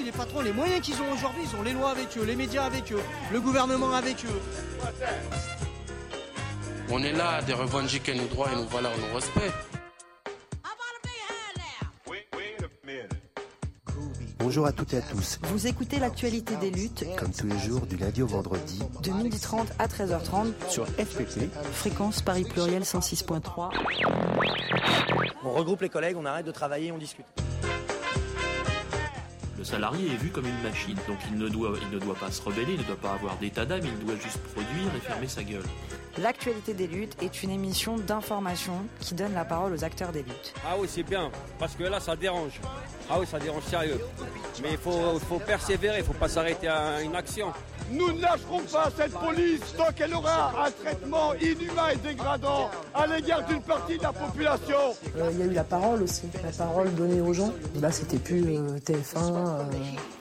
aussi les patrons, les moyens qu'ils ont aujourd'hui, ils ont les lois avec eux, les médias avec eux, le gouvernement avec eux. On est là de revendiquer nos droits et nos valeurs, nos respects. Bonjour à toutes et à tous. Vous écoutez l'actualité des luttes, Comme tous les jours, du lundi au vendredi, de 12h30 à 13h30, sur FPP. fréquence Paris Pluriel 106.3. On regroupe les collègues, on arrête de travailler, on discute. Le salarié est vu comme une machine, donc il ne doit, il ne doit pas se rebeller, il ne doit pas avoir d'état d'âme, il doit juste produire et fermer sa gueule. L'actualité des luttes est une émission d'information qui donne la parole aux acteurs des luttes. Ah oui, c'est bien, parce que là, ça dérange. Ah oui, ça dérange sérieux. Mais il faut, faut persévérer, il ne faut pas s'arrêter à une action. Nous ne lâcherons pas cette police tant qu'elle aura un traitement inhumain et dégradant à l'égard d'une partie de la population. Euh, Il y a eu la parole aussi, la parole donnée aux gens. Là, c'était plus euh, TF1 euh,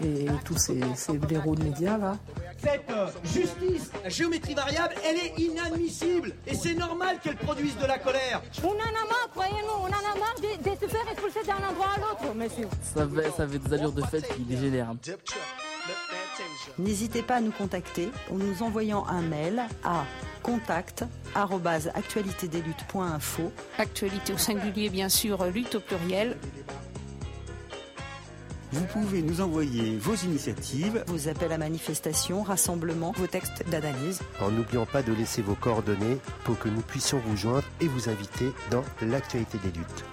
et tous ces, ces blaireaux de médias là. Cette euh, justice, la géométrie variable, elle est inadmissible. Et c'est normal qu'elle produise de la colère. On en a marre, croyez-nous, on en a marre de, de se faire expulser d'un endroit à l'autre, monsieur. Ça avait, ça avait des allures de fête qui dégénèrent. N'hésitez pas à nous contacter en nous envoyant un mail à contact@actualitédesluttes.info. Actualité au singulier, bien sûr, lutte au pluriel. Vous pouvez nous envoyer vos initiatives Vos appels à manifestation, rassemblements, vos textes d'analyse. en n'oubliant pas de laisser vos coordonnées pour que nous puissions vous joindre et vous inviter dans l'actualité des luttes.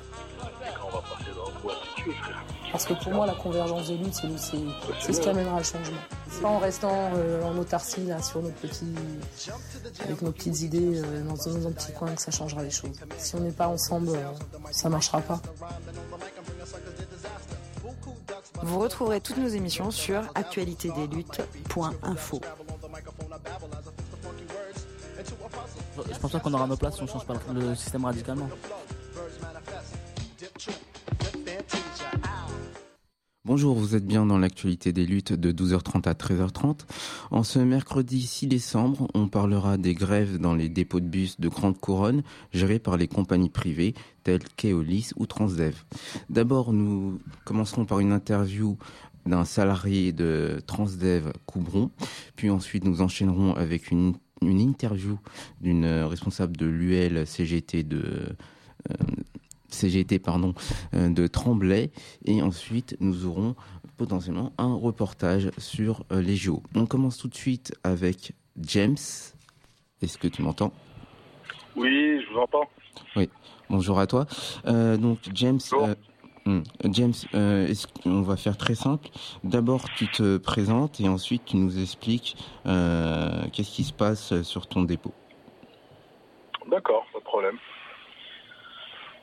Parce que pour moi, la convergence des luttes, c'est ce qui amènera le changement. C'est pas en restant euh, en autarcie là, sur nos petits, avec nos petites idées euh, dans, dans un petit coin que ça changera les choses. Si on n'est pas ensemble, euh, ça marchera pas. Vous retrouverez toutes nos émissions sur actualitédesluttes.info. Je pense pas qu'on aura nos places si on change pas le système radicalement. Bonjour, vous êtes bien dans l'actualité des luttes de 12h30 à 13h30. En ce mercredi 6 décembre, on parlera des grèves dans les dépôts de bus de Grande Couronne gérés par les compagnies privées telles qu'Eolis ou Transdev. D'abord, nous commencerons par une interview d'un salarié de Transdev Coubron, puis ensuite nous enchaînerons avec une, interview d'une responsable de l'UL CGT de euh, CGT pardon euh, de Tremblay et ensuite nous aurons potentiellement un reportage sur euh, les JO. On commence tout de suite avec James. Est-ce que tu m'entends? Oui, je vous entends. Bonjour à toi. Euh, donc James, euh, hmm, James, euh, qu'on va faire très simple. D'abord, tu te présentes et ensuite tu nous expliques qu'est-ce qui se passe sur ton dépôt. D'accord, pas de problème.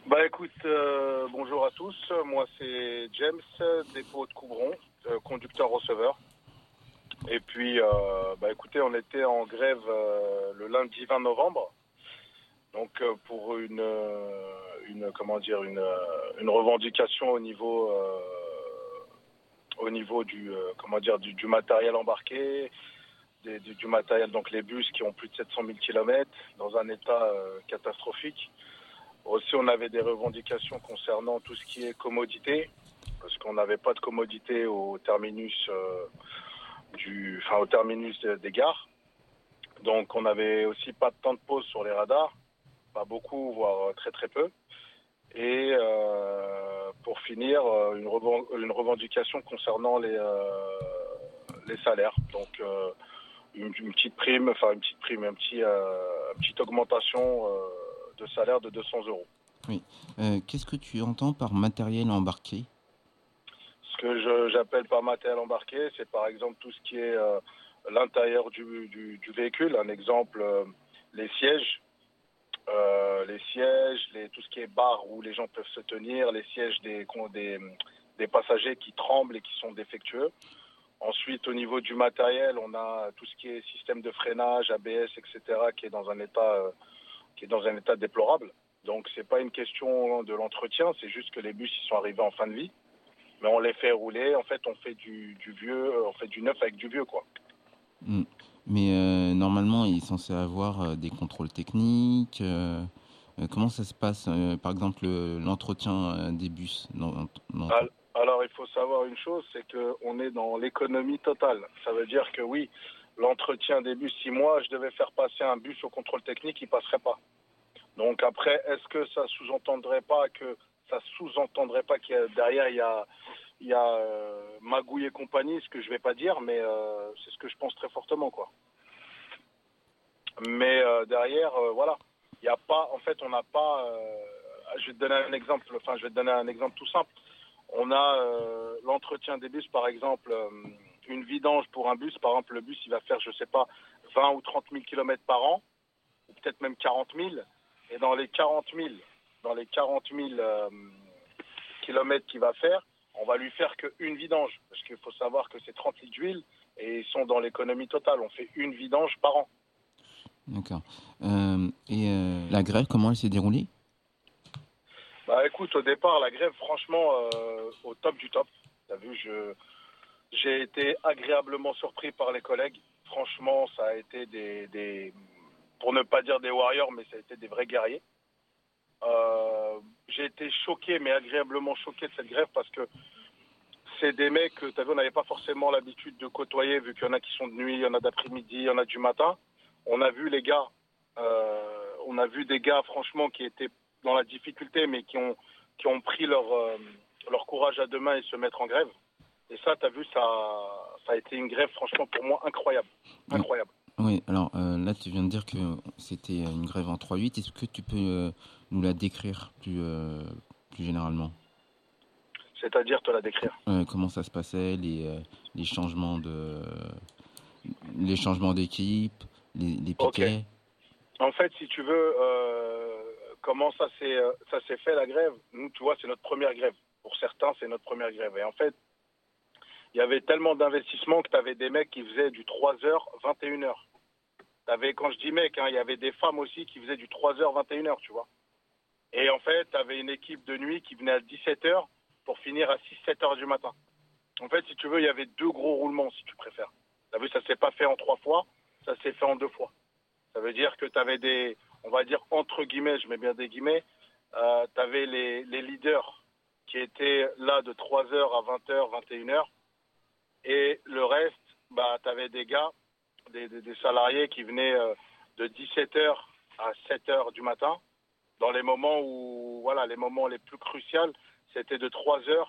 Bah écoute, euh, bonjour à tous. Moi c'est James, dépôt de Coubron, euh, conducteur-receveur. Et puis, euh, bah écoutez, on était en grève le lundi 20 novembre. Donc pour une, comment dire une, revendication au niveau au niveau du comment dire du, matériel embarqué, du, du matériel donc les bus qui ont plus de 700 000 km dans un état catastrophique. Aussi, on avait des revendications concernant tout ce qui est commodité, parce qu'on n'avait pas de commodité au terminus euh, du, enfin au terminus de- des gares. Donc, on n'avait aussi pas de temps de pause sur les radars, pas beaucoup, voire euh, très très peu. Et euh, pour finir, une, reven- une revendication concernant les les salaires. Donc, une, une petite prime, enfin une petite prime, un petit, une petite augmentation. De salaire de 200 euros. Euh, qu'est-ce que tu entends par matériel embarqué? Ce que j'appelle par matériel embarqué, c'est par exemple tout ce qui est euh, l'intérieur du, du- du véhicule. Un exemple, euh, les sièges, les sièges, les, tout ce qui est bar où les gens peuvent se tenir, les sièges des, des, des passagers qui tremblent et qui sont défectueux. Ensuite, au niveau du matériel, on a tout ce qui est système de freinage, ABS, etc., qui est dans un état, qui est dans un état déplorable. Donc, c'est pas une question de l'entretien, c'est juste que les bus ils sont arrivés en fin de vie, mais on les fait rouler. En fait, on fait du, du vieux, euh, on fait du neuf avec du vieux, quoi. Hmm. Mais euh, normalement, il est censé avoir euh, des contrôles techniques. euh, comment ça se passe, euh, par exemple, le- l'entretien des bus dans- dans- Alors, il faut savoir une chose, c'est qu'on est dans l'économie totale. Ça veut dire que oui, l'entretien des bus, si moi je devais faire passer un bus au contrôle technique, il passerait pas. Donc après, est-ce que ça sous-entendrait pas que ça sous-entendrait pas qu'il y a derrière il y a il y a euh, magouille et compagnie, ce que je vais pas dire, mais euh, c'est ce que je pense très fortement quoi. Mais euh, derrière, voilà, il y a pas, en fait, on n'a pas. je vais te donner un exemple. Enfin, je vais te donner un exemple tout simple. On a l'entretien des bus, par exemple, une vidange pour un bus. Par exemple, le bus, il va faire, je sais pas, 20 ou 30 000 kilomètres par an, ou peut-être même 40 000. Et dans les 40 000, dans les 40 000 euh, kilomètres qu'il va faire, on va lui faire qu'une vidange. Parce qu'il faut savoir que c'est 30 litres d'huile et ils sont dans l'économie totale. On fait une vidange par an. D'accord. Euh, et euh, la grève, comment elle s'est déroulée? Bah écoute, au départ, la grève, franchement, euh, au top du top. T'as vu, je j'ai été agréablement surpris par les collègues. Franchement, ça a été des, des pour ne pas dire des warriors, mais ça a été des vrais guerriers. Euh, j'ai été choqué, mais agréablement choqué de cette grève parce que c'est des mecs que vu, on n'avait pas forcément l'habitude de côtoyer, vu qu'il y en a qui sont de nuit, il y en a d'après-midi, il y en a du matin. On a vu les gars, euh, on a vu des gars, franchement, qui étaient dans la difficulté, mais qui ont, qui ont pris leur, euh, leur courage à deux mains et se mettre en grève. Et ça, tu as vu, ça, ça a été une grève, franchement, pour moi, incroyable. Incroyable. Oui, alors euh, là, tu viens de dire que c'était une grève en 3-8. Est-ce que tu peux euh, nous la décrire plus, euh, plus généralement? C'est-à-dire te la décrire. Euh, Comment ça se passait, les, euh, les changements de les changements d'équipe, les, les piquets? En fait, si tu veux, euh, comment ça s'est euh, ça s'est fait la grève? Nous, tu vois, c'est notre première grève. Pour certains, c'est notre première grève. Et en fait, il y avait tellement d'investissements que tu avais des mecs qui faisaient du 3h, 21h. T'avais, quand je dis mec, hein, il y avait des femmes aussi qui faisaient du 3h, 21h, tu vois. Et en fait, tu avais une équipe de nuit qui venait à 17h pour finir à 6-7h du matin. En fait, si tu veux, il y avait deux gros roulements, si tu préfères. Tu as vu, ça s'est pas fait en trois fois, ça s'est fait en deux fois. Ça veut dire que tu avais des, on va dire entre guillemets, je mets bien des guillemets, euh, tu avais les, les leaders qui étaient là de 3h à 20h, 21h. Et le reste, bah, tu avais des gars, des, salariés qui venaient euh, de 17h à 7h du matin. Dans les moments où, voilà, les moments les plus cruciaux, c'était de 3h,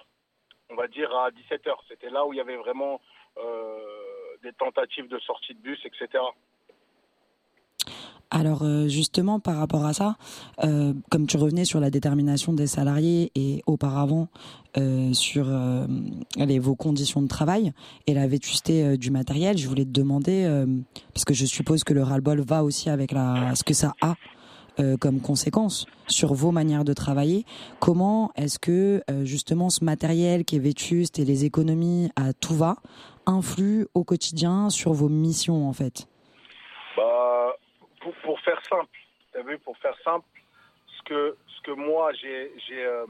on va dire, à 17h. C'était là où il y avait vraiment euh, des tentatives de sortie de bus, etc. Alors euh, justement par rapport à ça, euh, comme tu revenais sur la détermination des salariés et auparavant euh, sur allez, vos conditions de travail et la vétusté du matériel, je voulais te demander, parce que je suppose que le ras-le-bol va aussi avec la, ce que ça a euh, comme conséquence sur vos manières de travailler, comment est-ce que euh, justement ce matériel qui est vétuste et les économies à tout va influent au quotidien sur vos missions en fait? Bah, pour, faire simple, t'as vu, pour faire simple, ce que, ce que moi euh,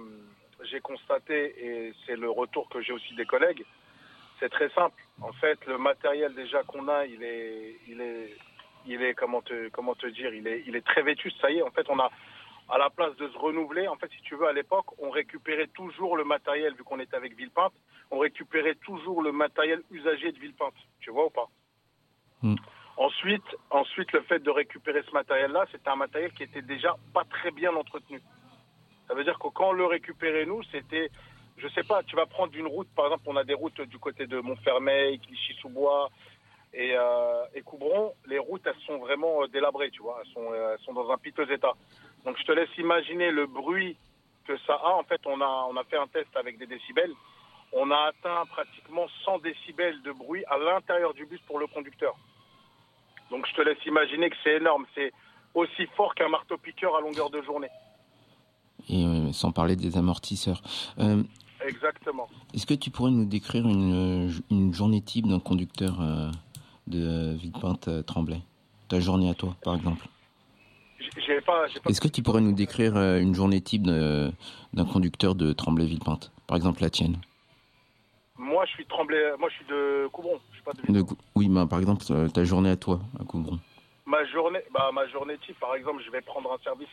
j'ai constaté et c'est le retour que j'ai aussi des collègues, c'est très simple. En fait, le matériel déjà qu'on a, il est, il est, il est comment te, comment te dire, il est, il est très vétuste. Ça y est, en fait, on a à la place de se renouveler, en fait, si tu veux, à l'époque, on récupérait toujours le matériel, vu qu'on était avec Villepinte, on récupérait toujours le matériel usagé de Villepinte. Tu vois ou pas? Ensuite, ensuite, le fait de récupérer ce matériel-là, c'était un matériel qui était déjà pas très bien entretenu. Ça veut dire que quand on le récupérait, nous, c'était, je sais pas, tu vas prendre une route, par exemple, on a des routes du côté de Montfermeil, Clichy-sous-Bois et, euh, Coubron. Les routes, elles sont vraiment euh, délabrées, tu vois, elles sont, euh, elles sont dans un piteux état. Donc, je te laisse imaginer le bruit que ça a. En fait, on a, on a fait un test avec des décibels. On a atteint pratiquement 100 décibels de bruit à l'intérieur du bus pour le conducteur. Donc je te laisse imaginer que c'est énorme. C'est aussi fort qu'un marteau-piqueur à longueur de journée. Et euh, sans parler des amortisseurs. Euh, Exactement. Est-ce que tu pourrais nous décrire une, euh, une journée type d'un conducteur euh, de Villepinte euh, Tremblay? Ta journée à toi, par exemple. J'ai- pas, j'ai pas- Est-ce que tu pourrais nous décrire une journée type de- d'un conducteur de Tremblay Villepinte Par exemple, la tienne. Moi, je suis tremblé. Moi, je suis de Coubron. Pas de. De oui, bah, par exemple, euh, ta journée à toi, à Coubron. Ma journée, bah, ma journée type, par exemple, je vais prendre un service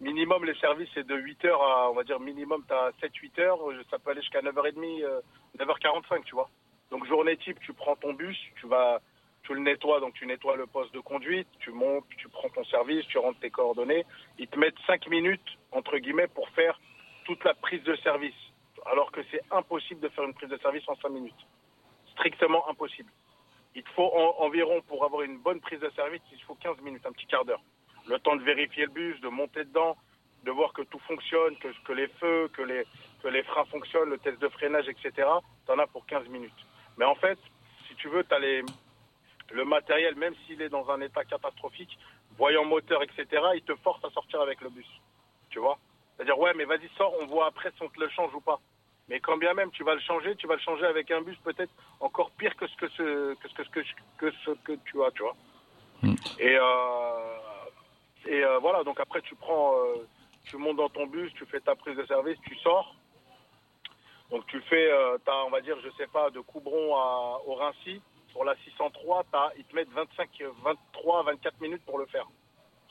minimum, les services, c'est de 8h à, on va dire, minimum, tu as 7-8 heures. Ça peut aller jusqu'à 9h30, euh, 9h45, tu vois. Donc, journée type, tu prends ton bus, tu vas, tu le nettoies, donc tu nettoies le poste de conduite, tu montes, tu prends ton service, tu rentres tes coordonnées. Ils te mettent 5 minutes, entre guillemets, pour faire toute la prise de service. Alors que c'est impossible de faire une prise de service en 5 minutes. Strictement impossible. Il faut en- environ, pour avoir une bonne prise de service, il faut 15 minutes, un petit quart d'heure. Le temps de vérifier le bus, de monter dedans, de voir que tout fonctionne, que, que les feux, que les, que les freins fonctionnent, le test de freinage, etc. Tu en as pour 15 minutes. Mais en fait, si tu veux, tu as les, le matériel, même s'il est dans un état catastrophique, voyant moteur, etc., il te force à sortir avec le bus. Tu vois? C'est-à-dire, ouais, mais vas-y, sors, on voit après si on te le change ou pas. Mais quand bien même tu vas le changer, tu vas le changer avec un bus peut-être encore pire que ce que ce que ce que, ce que, ce que tu as, tu vois. Et euh, et euh, voilà, donc après tu prends, euh, tu montes dans ton bus, tu fais ta prise de service, tu sors. Donc tu fais, euh, t'as, on va dire, je sais pas, de Coubron à au Rincy sur la 603, t'as, ils te mettent 25, 23, 24 minutes pour le faire.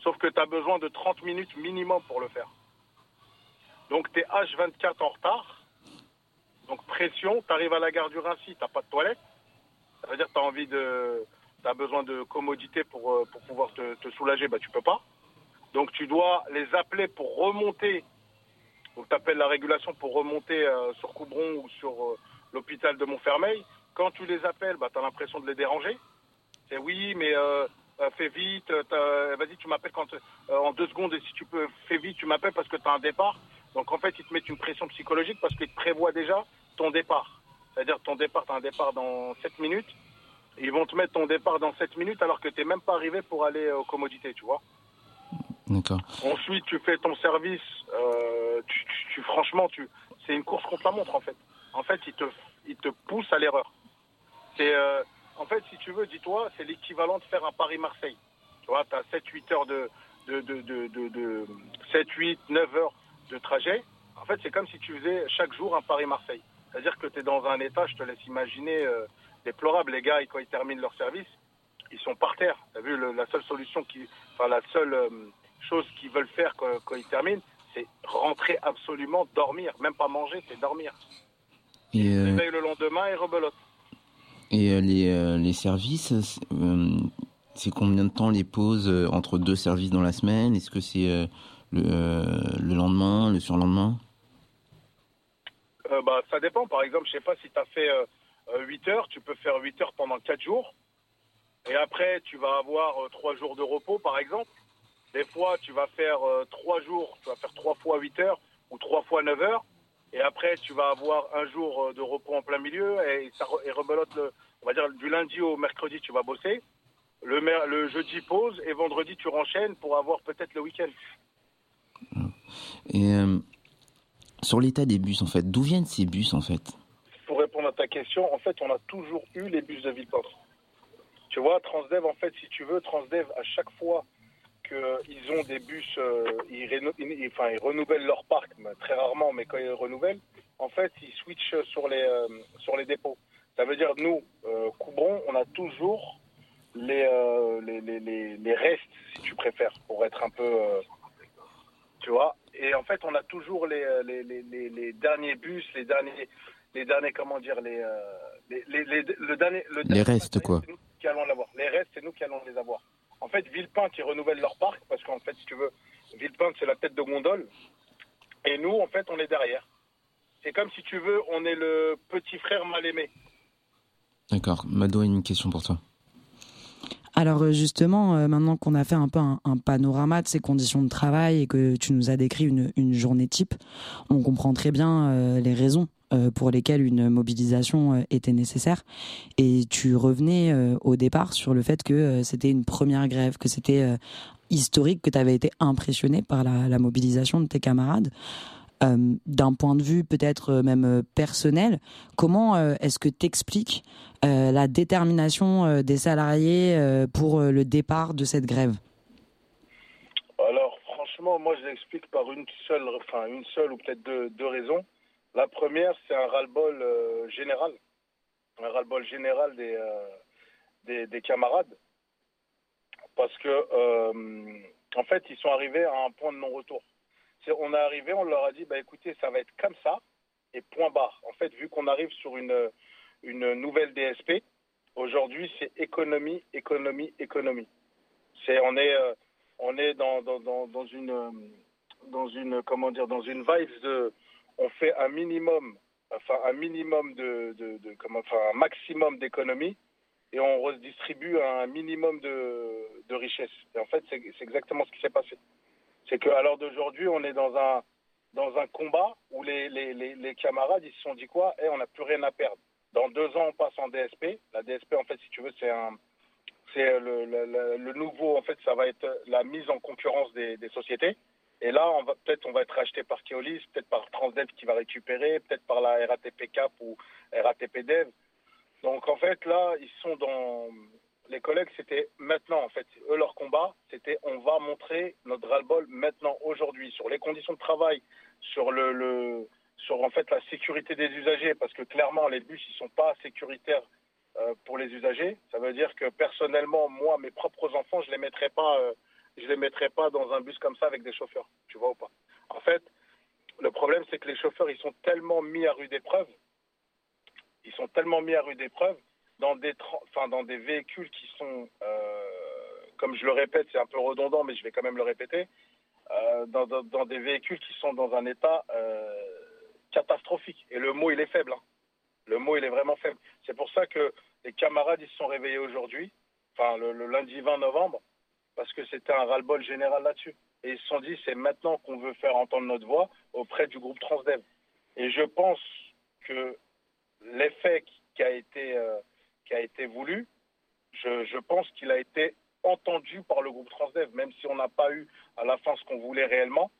Sauf que tu as besoin de 30 minutes minimum pour le faire. Donc tu es H24 en retard. Donc pression, tu arrives à la gare du Rincy, t'as pas de toilette. Ça veut dire tu as envie de. Tu as besoin de commodité pour, euh, pour pouvoir te, soulager, bah tu peux pas. Donc tu dois les appeler pour remonter. Donc tu appelles la régulation pour remonter euh, sur Coubron ou sur euh, l'hôpital de Montfermeil. Quand tu les appelles, bah, tu as l'impression de les déranger. C'est oui, mais fais vite, vas-y, tu m'appelles quand en deux secondes et si tu peux, fais vite, tu m'appelles parce que tu as un départ. Donc en fait, ils te mettent une pression psychologique parce qu'ils te prévoient déjà ton départ. C'est-à-dire ton départ, tu as un départ dans 7 minutes. Ils vont te mettre ton départ dans 7 minutes alors que tu n'es même pas arrivé pour aller aux commodités, tu vois. D'accord. Ensuite, tu fais ton service. euh, tu, tu- tu- franchement, tu, c'est une course contre la montre en fait. En fait, il te, il te pousse à l'erreur. C'est, euh, en fait, si tu veux, dis-toi, c'est l'équivalent de faire un Paris-Marseille. Tu vois, tu as 7-8 heures de, de, de, de, de, de 7, 8, 9 heures de trajet. En fait, c'est comme si tu faisais chaque jour un Paris-Marseille. C'est-à-dire que tu es dans un état, je te laisse imaginer, euh, déplorable. Les gars, quand ils terminent leur service, ils sont par terre. Tu as vu, le- la seule solution, qui, enfin, la seule euh, chose qu'ils veulent faire quand, quand ils terminent, c'est rentrer absolument, dormir. Même pas manger, c'est dormir. Et, euh, Réveille le lendemain et rebelote. et euh, les, les services, c'est combien de temps les pauses entre deux services dans la semaine? Est-ce que c'est le, euh, le lendemain, le surlendemain Euh, bah, ça dépend. Par exemple, je sais pas si tu as fait euh, 8 heures, tu peux faire 8 heures pendant 4 jours. Et après, tu vas avoir 3 jours de repos, par exemple. Des fois, tu vas faire 3 jours, tu vas faire 3 fois 8 heures ou 3 fois 9 heures. Et après, tu vas avoir un jour euh, de repos en plein milieu et, ça et rebelote, le, on va dire, du lundi au mercredi, tu vas bosser. Le, le jeudi, pause. Et vendredi, tu renchaînes pour avoir peut-être le week-end. Et euh, sur l'état des bus, en fait, d'où viennent ces bus, en fait? Pour répondre à ta question, en fait, on a toujours eu les bus de Villepinte. Tu vois, Transdev, en fait, si tu veux, Transdev, à chaque fois qu'ils ont des bus, euh, ils, enfin, ils renouvellent leur parc, très rarement, mais quand ils renouvellent, en fait, ils switchent sur les, euh, sur les dépôts. Ça veut dire, nous, euh, Coubron, on a toujours les, les, les, les, restes, si tu préfères, pour être un peu... tu vois Et en fait, on a toujours les, euh, les, les, les, les derniers bus, les derniers, les derniers, comment dire, les, euh, les, les, les- le dernier, Les restes, quoi. c'est nous qui allons l'avoir. Les restes, c'est nous qui allons les avoir. En fait, Villepinte, ils renouvellent leur parc parce qu'en fait, si tu veux, Villepinte, c'est la tête de gondole. Et nous, en fait, on est derrière. C'est comme si tu veux, on est le petit frère mal aimé. D'accord. Mado a une question pour toi. Alors euh, justement, euh, maintenant qu'on a fait un peu un, panorama de ces conditions de travail et que tu nous as décrit une, journée type, on comprend très bien euh, les raisons pour lesquelles une mobilisation était nécessaire. Et tu revenais au départ sur le fait que c'était une première grève, que c'était historique, que tu avais été impressionné par la mobilisation de tes camarades. Euh, D'un point de vue peut-être euh, même euh, personnel, comment est-ce que t'expliques euh, la détermination des salariés pour le départ de cette grève? Alors, franchement, moi, je l'explique par une seule, enfin, une seule ou peut-être deux, deux raisons. La première, c'est un ras-le-bol général. Un ras-le-bol général des, des, des camarades. Parce que, en fait, ils sont arrivés à un point de non-retour. On est arrivé, on leur a dit, bah écoutez, ça va être comme ça, et point barre. En fait, vu qu'on arrive sur une, une nouvelle DSP, aujourd'hui, c'est économie, économie, économie. C'est, on est, euh, on est dans, dans, dans, une, euh, dans une, comment dire, dans une vibe de, on fait un minimum, enfin un minimum de, de, comment, enfin un maximum d'économie, et on redistribue un minimum de, de richesse. Et en fait, c'est exactement ce qui s'est passé. C'est qu'à l'heure d'aujourd'hui, on est dans un, dans un combat où les, les, les, camarades, ils se sont dit quoi? Eh, on n'a plus rien à perdre. Dans deux ans, on passe en DSP. La DSP, en fait, si tu veux, c'est un, c'est le- le nouveau, en fait, ça va être la mise en concurrence des, des sociétés. Et là, on va peut-être on va être racheté par Keolis, peut-être par Transdev qui va récupérer, peut-être par la RATP Cap ou RATP Dev. Donc en fait, là, ils sont dans les collègues, c'était maintenant en fait. Eux leur combat, c'était on va montrer notre ras-le-bol maintenant, aujourd'hui, sur les conditions de travail, sur le, le sur en fait la sécurité des usagers, parce que clairement les bus ils sont pas sécuritaires euh, pour les usagers. Ça veut dire que personnellement, moi, mes propres enfants, je les mettrais pas, euh, je les mettrais pas dans un bus comme ça avec des chauffeurs. Tu vois ou pas? En fait, le problème c'est que les chauffeurs ils sont tellement mis à rude épreuve, ils sont tellement mis à rude épreuve dans des, enfin dans des véhicules qui sont, euh, comme je le répète, c'est un peu redondant, mais je vais quand même le répéter, euh, dans, dans- des véhicules qui sont dans un état euh, catastrophique. Et le mot il est faible. hein. Le mot il est vraiment faible. C'est pour ça que les camarades ils se sont réveillés aujourd'hui, enfin le, lundi 20 novembre, parce que c'était un ras-le-bol général là-dessus. Et ils se sont dit c'est maintenant qu'on veut faire entendre notre voix auprès du groupe Transdev. Et je pense que l'effet qui- a été qui a été voulu, je, je pense qu'il a été entendu par le groupe Transdev, même si on n'a pas eu à la fin ce qu'on voulait réellement.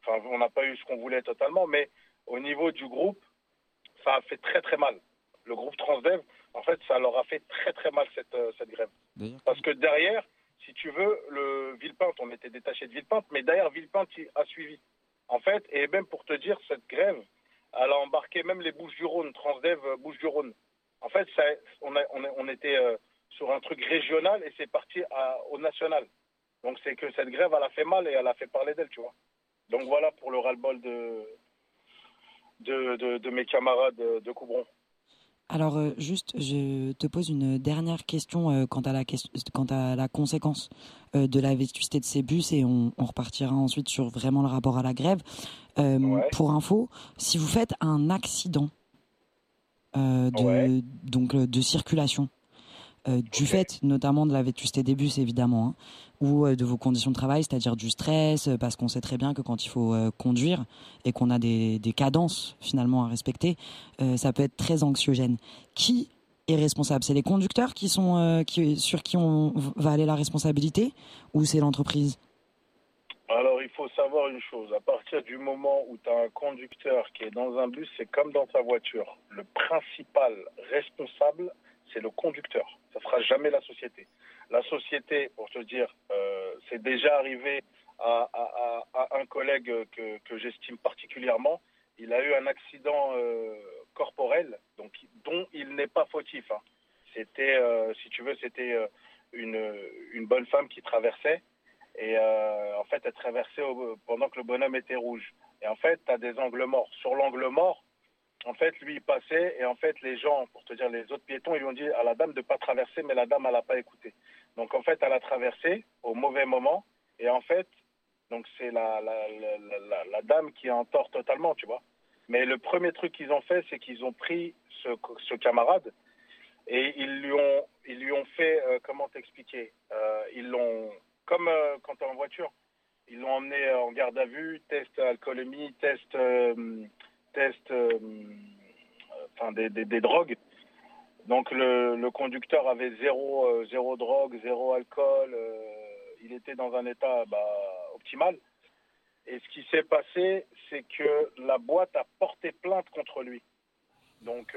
Enfin, on n'a pas eu ce qu'on voulait totalement, mais au niveau du groupe, ça a fait très très mal. Le groupe Transdev, en fait, ça leur a fait très très mal cette, euh, cette grève. Parce que derrière, si tu veux, le Villepinte, on était détaché de Villepinte, mais derrière Villepinte il a suivi. En fait, et même pour te dire, cette grève, elle a embarqué même les Bouches-du-Rhône, Transdev euh, Bouches-du-Rhône. En fait, ça, on, a- on, a- on était euh, sur un truc régional et c'est parti à- au national. Donc c'est que cette grève, elle a fait mal et elle a fait parler d'elle, tu vois. Donc voilà pour le ras-le-bol de, de, de, de mes camarades de, Coubron. Alors euh, juste, je te pose une dernière question euh, quant à la question, quant à la conséquence euh, de la vétusté de ces bus et on, on repartira ensuite sur vraiment le rapport à la grève. Pour info, si vous faites un accident euh, de donc euh, de circulation. Euh, du fait notamment de la vétusté des bus évidemment hein, ou euh, de vos conditions de travail, c'est-à-dire du stress, euh, parce qu'on sait très bien que quand il faut conduire et qu'on a des, des cadences finalement à respecter, ça peut être très anxiogène. Qui est responsable? C'est les conducteurs qui sont qui, sur qui on va aller la responsabilité ou c'est l'entreprise? Alors, il faut savoir une chose. À partir du moment où tu as un conducteur qui est dans un bus, c'est comme dans ta voiture. Le principal responsable, c'est le conducteur. Ça ne sera jamais la société. La société, pour te dire, euh, c'est déjà arrivé à, un collègue que, j'estime particulièrement. Il a eu un accident euh, corporel, donc dont il n'est pas fautif. hein. C'était, euh, si tu veux, c'était une bonne femme qui traversait. Et euh, en fait, elle traversait pendant que le bonhomme était rouge. Et en fait, tu as des angles morts. Sur l'angle mort, en fait, lui, il passait. Et en fait, les gens, pour te dire, les autres piétons, ils ont dit à la dame de ne pas traverser, mais la dame, elle n'a pas écouté. Donc, en fait, elle a traversé au mauvais moment. Et en fait, donc c'est la- la- la dame qui est en tort totalement, tu vois. Mais le premier truc qu'ils ont fait, c'est qu'ils ont pris ce, ce camarade et ils lui ont, ils lui ont fait, euh, comment t'expliquer? Euh, Ils l'ont, comme euh, quand tu es en voiture, ils l'ont emmené euh, en garde à vue, test alcoolémie, test, euh, test, enfin des, des, drogues. Donc le, le conducteur avait zéro, zéro drogue, zéro alcool. il était dans un état bah, optimal. Et ce qui s'est passé, c'est que la boîte a porté plainte contre lui. Donc,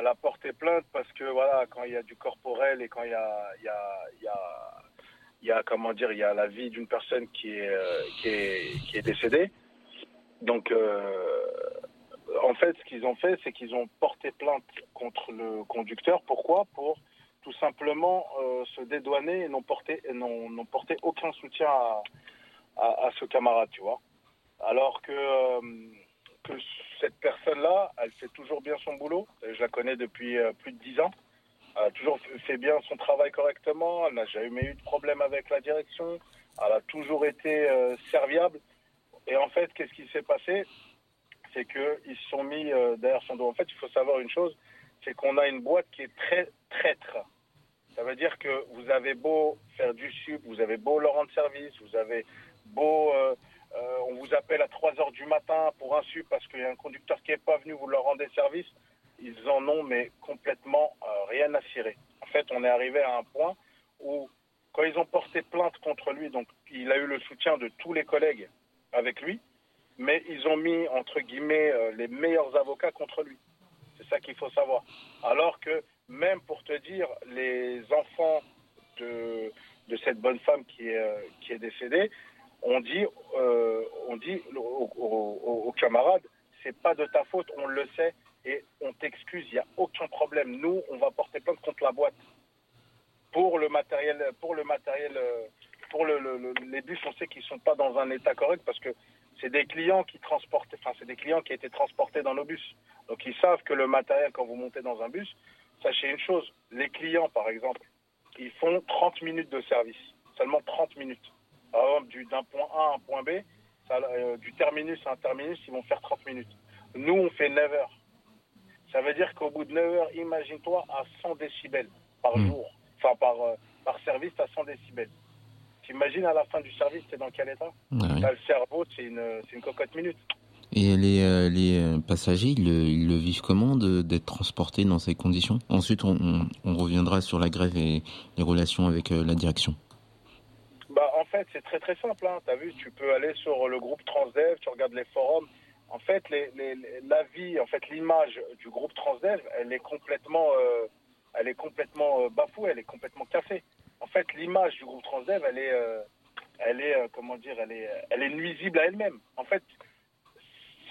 elle a porté plainte parce que voilà, quand il y a du corporel et quand il y a, il y a, il y a comment dire, il y a la vie d'une personne qui est, euh, qui est, décédée. Donc, euh, en fait, ce qu'ils ont fait, c'est qu'ils ont porté plainte contre le conducteur. Pourquoi? Pour tout simplement euh, se dédouaner et n'ont porté, n'ont porté aucun soutien à, à, ce camarade, tu vois. Alors que, que cette personne-là, elle fait toujours bien son boulot. Je la connais depuis plus de dix ans. A toujours fait bien son travail correctement. Elle n'a jamais eu de problème avec la direction. Elle a toujours été euh, serviable. Et en fait, qu'est-ce qui s'est passé? C'est qu'ils se sont mis euh, derrière son dos. En fait, il faut savoir une chose, c'est qu'on a une boîte qui est très traître. Ça veut dire que vous avez beau faire du sub, vous avez beau leur rendre service, vous avez beau... euh, on vous appelle à 3 heures du matin pour un sub parce qu'il y a un conducteur qui n'est pas venu, vous leur rendez service. Ils en ont mais complètement euh, rien à cirer. En fait, on est arrivé à un point où, quand ils ont porté plainte contre lui, donc il a eu le soutien de tous les collègues avec lui, mais ils ont mis, entre guillemets, euh, les meilleurs avocats contre lui. C'est ça qu'il faut savoir. Alors que, même pour te dire, les enfants de, cette bonne femme qui est, euh, décédée, on dit, on dit aux- aux- aux camarades, c'est pas de ta faute, on le sait, et on t'excuse, il n'y a aucun problème. Nous, on va porter plainte contre la boîte. Pour le matériel, pour le matériel, euh, pour le, le- le- les bus, on sait qu'ils sont pas dans un état correct parce que c'est des clients qui transportent, enfin, c'est des clients qui étaient transportés dans nos bus. Donc, ils savent que le matériel, quand vous montez dans un bus, sachez une chose, les clients, par exemple, ils font 30 minutes de service. Seulement 30 minutes. Par exemple, du- d'un point A à un point B, euh, du terminus à un terminus, ils vont faire 30 minutes. Nous, on fait 9 heures. Ça veut dire qu'au bout de 9 heures, imagine-toi à 100 décibels par jour. Enfin, par, euh, par service, à 100 décibels. T'imagines à la fin du service, t'es dans quel état ouais. T'as le cerveau, c'est une, une cocotte minute. Et les, euh, les euh, passagers, ils le, ils le vivent comment d'être transportés dans ces conditions? Ensuite, on, on- on reviendra sur la grève et les relations avec euh, la direction. Bah, en fait, c'est très très simple. Hein. Tu as vu, tu peux aller sur le groupe Transdev, tu regardes les forums. En fait, la vie, en fait, l'image du groupe Transdev, elle est complètement, euh, elle est complètement euh, bafouée, elle est complètement cassée. En fait, l'image du groupe Transdev, elle est, euh, elle est, comment dire, elle est, elle est nuisible à elle-même. En fait,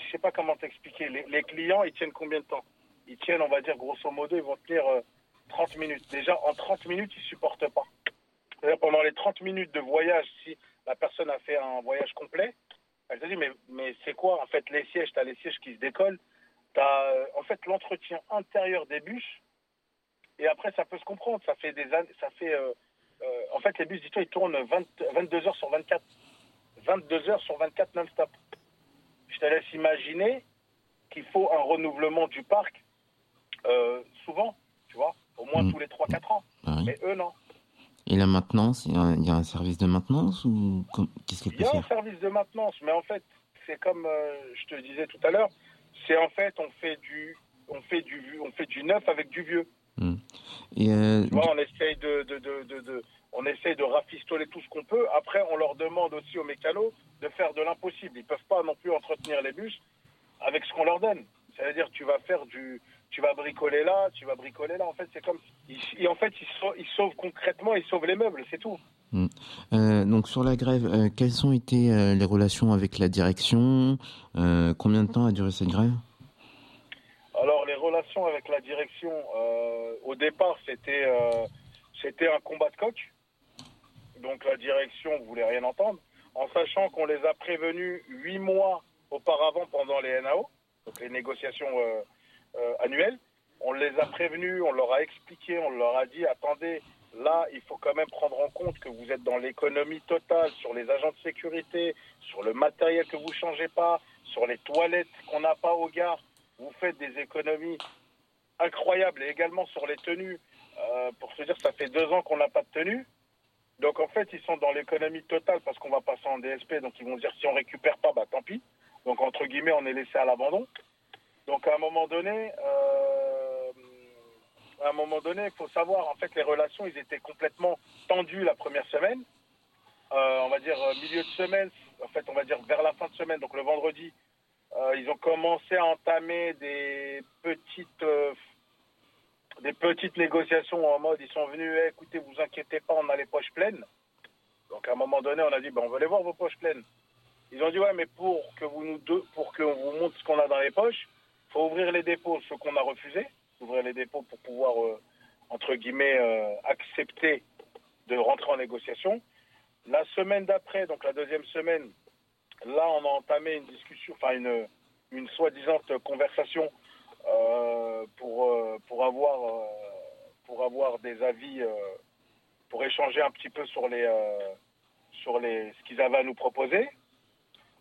je sais pas comment t'expliquer. Les, clients, ils tiennent combien de temps? Ils tiennent, on va dire, grosso modo, ils vont tenir euh, 30 minutes. Déjà, en 30 minutes, ils supportent pas. Pendant les 30 minutes de voyage, si la personne a fait un voyage complet, elle te dit, mais, mais c'est quoi En fait, les sièges, tu as les sièges qui se décollent. Tu as, en fait, l'entretien intérieur des bus. Et après, ça peut se comprendre. Ça fait des années. Ça fait, euh, euh, en fait, les bus, dis-toi, ils tournent 20 22 heures sur 24. 22 heures sur 24 non-stop. Je te laisse imaginer qu'il faut un renouvellement du parc euh, souvent, tu vois, au moins Mm. tous les 3-4 ans. Ah oui. Mais eux, non. Et la maintenance, il y, a- il y a un service de maintenance ou qu'est-ce qu'elle Il y a un service de maintenance, mais en fait, c'est comme euh, je te disais tout à l'heure, c'est en fait, on fait du, on fait du, on fait du neuf avec du vieux. Et euh, Tu vois, on essaye de, de, de, de, de- on essaye de rafistoler tout ce qu'on peut. Après, on leur demande aussi aux mécanos de faire de l'impossible. Ils peuvent pas non plus entretenir les bus avec ce qu'on leur donne. C'est-à-dire, tu vas faire du, tu vas bricoler là, tu vas bricoler là. En fait, c'est comme, ils, ils- en fait, ils, sau- ils sauvent concrètement, ils sauvent les meubles, c'est tout. hmm. Euh, donc sur la grève, euh, quelles ont été euh, les relations avec la direction Combien de temps a duré cette grève? Alors les relations avec la direction, au départ c'était c'était un combat de coq. Donc la direction voulait rien entendre, en sachant qu'on les a prévenus huit mois auparavant pendant les NAO, donc les négociations euh, annuelles. On les a prévenus, on leur a expliqué, on leur a dit attendez, là il faut quand même prendre en compte que vous êtes dans l'économie totale sur les agents de sécurité, sur le matériel que vous changez pas, sur les toilettes qu'on n'a pas aux gares vous faites des économies incroyables et également sur les tenues. Euh, pour se dire, ça fait deux ans qu'on n'a pas de tenue. Donc en fait, ils sont dans l'économie totale parce qu'on va passer en DSP. Donc ils vont dire si on récupère pas, bah tant pis. Donc entre guillemets, on est laissé à l'abandon. Donc à un moment donné, euh, à un moment donné, il faut savoir, en fait, les relations, ils étaient complètement tendues la première semaine. Euh, on va dire euh, milieu de semaine, en fait, on va dire vers la fin de semaine, donc le vendredi, ils ont commencé à entamer des petites, des petites négociations en mode ils sont venus, Eh, écoutez, vous inquiétez pas, on a les poches pleines. Donc à un moment donné, on a dit, ben, on veut les voir vos poches pleines. Ils ont dit, ouais, mais pour que vous nous deux, pour qu'on vous montre ce qu'on a dans les poches, faut ouvrir les dépôts, ce qu'on a refusé, ouvrir les dépôts pour pouvoir, euh, entre guillemets, euh, accepter de rentrer en négociation. La semaine d'après, donc la deuxième semaine, là, on a entamé une discussion, enfin une, soi-disant conversation euh, pour, avoir, des avis, pour échanger un petit peu sur, les, sur les, ce qu'ils avaient à nous proposer.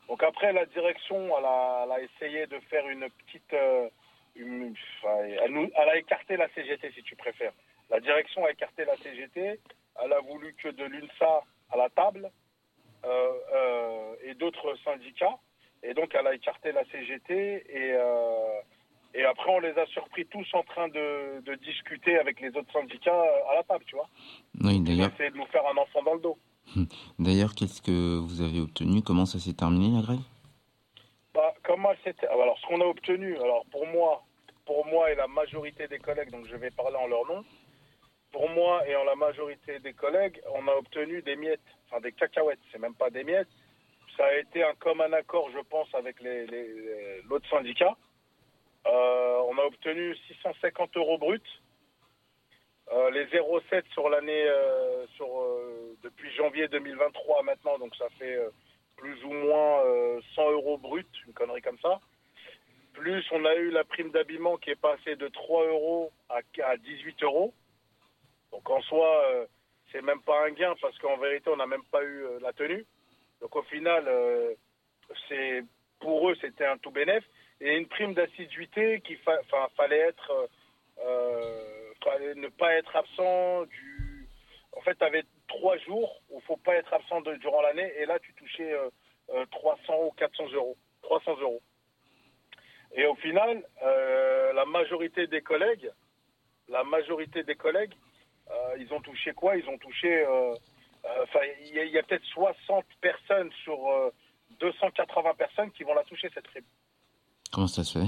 Donc après, la direction, elle a, elle a essayé de faire une petite... euh, une- elle, nous- elle a écarté la CGT, si tu préfères. La direction a écarté la CGT. Elle a voulu que de l'UNSA à la table euh, euh, et d'autres syndicats. Et donc, elle a écarté la CGT. Et, et après, on les a surpris tous en train de, de discuter avec les autres syndicats à la table, tu vois. Oui, d'ailleurs, de nous faire un enfant dans le dos. D'ailleurs, qu'est-ce que vous avez obtenu? Comment ça s'est terminé la grève? Bah, comment Alors, ce qu'on a obtenu, alors pour moi, pour moi et la majorité des collègues, donc je vais parler en leur nom, pour moi et en la majorité des collègues, on a obtenu des miettes, enfin des cacahuètes, c'est même pas des miettes. Ça a été un commun accord, je pense, avec les, les- les- l'autre syndicat. Euh, on a obtenu 650 euros bruts. Euh, les 0,7 sur l'année, euh, sur euh, depuis janvier 2023 à maintenant, donc ça fait plus ou moins euh, 100 euros bruts, une connerie comme ça. Plus on a eu la prime d'habillement qui est passée de 3 euros à, à 18 euros. Donc en soi, c'est même pas un gain parce qu'en vérité, on n'a même pas eu la tenue. Donc au final, c'est pour eux, c'était un tout bénéf. Et une prime d'assiduité qui fallait être, ne pas être absent du. En fait, tu avais trois jours où il faut pas être absent durant l'année et là, tu touchais euh, euh, 300 ou 400 euros. 300 euros. Et au final, euh, la majorité des collègues, la majorité des collègues, euh, ils ont touché quoi? Ils ont touché, euh, euh, enfin, il y a, peut-être 60 personnes sur euh, 280 personnes qui vont la toucher cette prime. Comment ça se fait?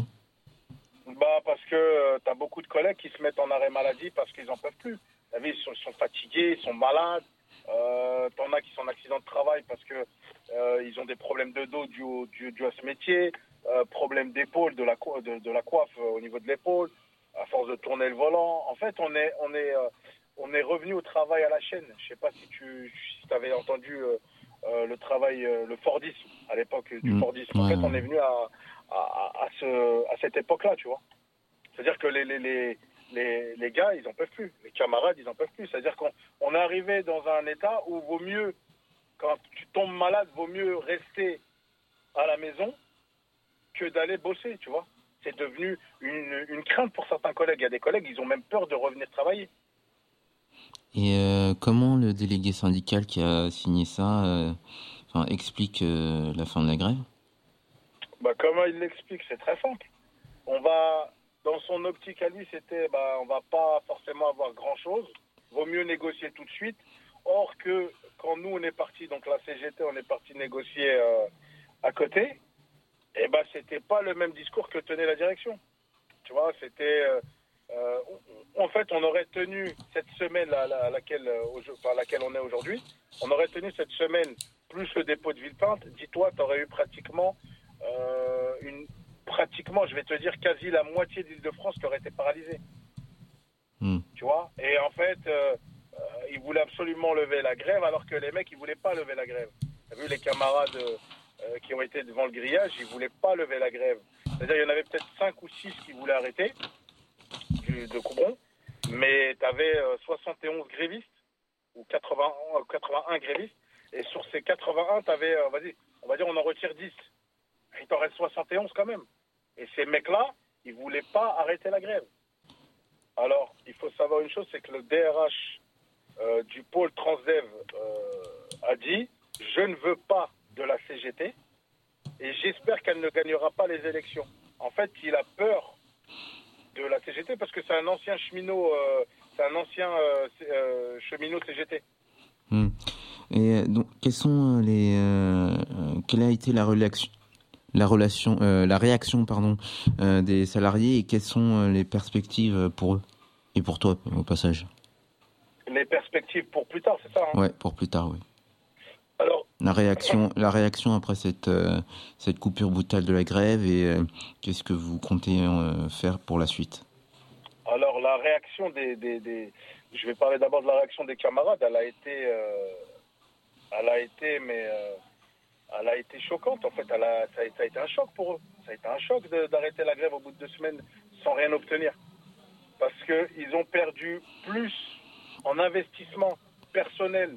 Bah parce que tu as beaucoup de collègues qui se mettent en arrêt maladie parce qu'ils en peuvent plus. Vu, ils sont, fatigués, ils sont malades. Euh, T'en as qui sont en accident de travail parce que euh, ils ont des problèmes de dos dû, au- dû, dû à ce métier, euh, problème d'épaule, de la, co- de, de la coiffe euh, au niveau de l'épaule, à force de tourner le volant. En fait, on est, on est, euh, on est revenu au travail à la chaîne. Je sais pas si tu si avais entendu euh, euh, le travail, euh, le Fordisme à l'époque du Mm, Fordisme. En fait, on est venu à, à, à, à ce, à cette époque-là, tu vois. C'est-à-dire que les, les, les, les, les gars, ils en peuvent plus. Les camarades, ils en peuvent plus. C'est-à-dire qu'on on est arrivé dans un état où vaut mieux, quand tu tombes malade, vaut mieux rester à la maison que d'aller bosser, tu vois. C'est devenu une, une crainte pour certains collègues. Il y a des collègues, ils ont même peur de revenir travailler. Et euh, comment le délégué syndical qui a signé ça euh, explique euh, la fin de la grève? Bah, comment il l'explique C'est très simple. On va, dans son optique à lui, c'était, bah, on va pas forcément avoir grand-chose. Vaut mieux négocier tout de suite. Or que quand nous on est parti, donc la CGT, on est parti négocier euh, à côté. Et ben c'était pas le même discours que tenait la direction. Tu vois, c'était, euh, euh, en fait, on aurait tenu cette semaine à laquelle, laquelle on est aujourd'hui, on aurait tenu cette semaine plus le dépôt de Villepinte. Dis-toi, tu aurais eu pratiquement une, pratiquement, je vais te dire, quasi la moitié de l'Île-de-France qui aurait été paralysée. Hmm. Tu vois? Et en fait, euh, euh, ils voulaient absolument lever la grève, alors que les mecs, ils voulaient pas lever la grève. T'as vu les camarades euh, euh, qui ont été devant le grillage, ils voulaient pas lever la grève. C'est-à-dire, il y en avait peut-être 5 ou 6 qui voulaient arrêter du- de Coubron, mais tu avais 71 grévistes, ou 80, euh, 81 grévistes, et sur ces 81, tu avais, on va dire, on en retire 10. Il t'en reste 71 quand même. Et ces mecs-là, ils voulaient pas arrêter la grève. Alors, il faut savoir une chose, c'est que le DRH euh, du pôle Transdev euh, a dit je ne veux pas de la CGT et j'espère qu'elle ne gagnera pas les élections. En fait, il a peur de la CGT parce que c'est un ancien cheminot, euh, c'est un ancien cheminot CGT. Hmm. Et donc, quels sont les, quelle a été la la relation, euh, la réaction, pardon, euh, des salariés et quelles sont euh, les perspectives pour eux et pour toi au passage Les perspectives pour plus tard, c'est ça hein? Ouais, pour plus tard, oui. Alors, La réaction, la réaction après cette euh, cette coupure brutale de la grève et qu'est-ce que vous comptez faire pour la suite? Alors la réaction des, des, des- je vais parler d'abord de la réaction des camarades. Elle a été, elle a été, mais elle a été choquante. En fait, ça, a, été un choc pour eux. Ça a été un choc d'arrêter la grève au bout de deux semaines sans rien obtenir. Parce qu'ils ont perdu plus en investissement personnel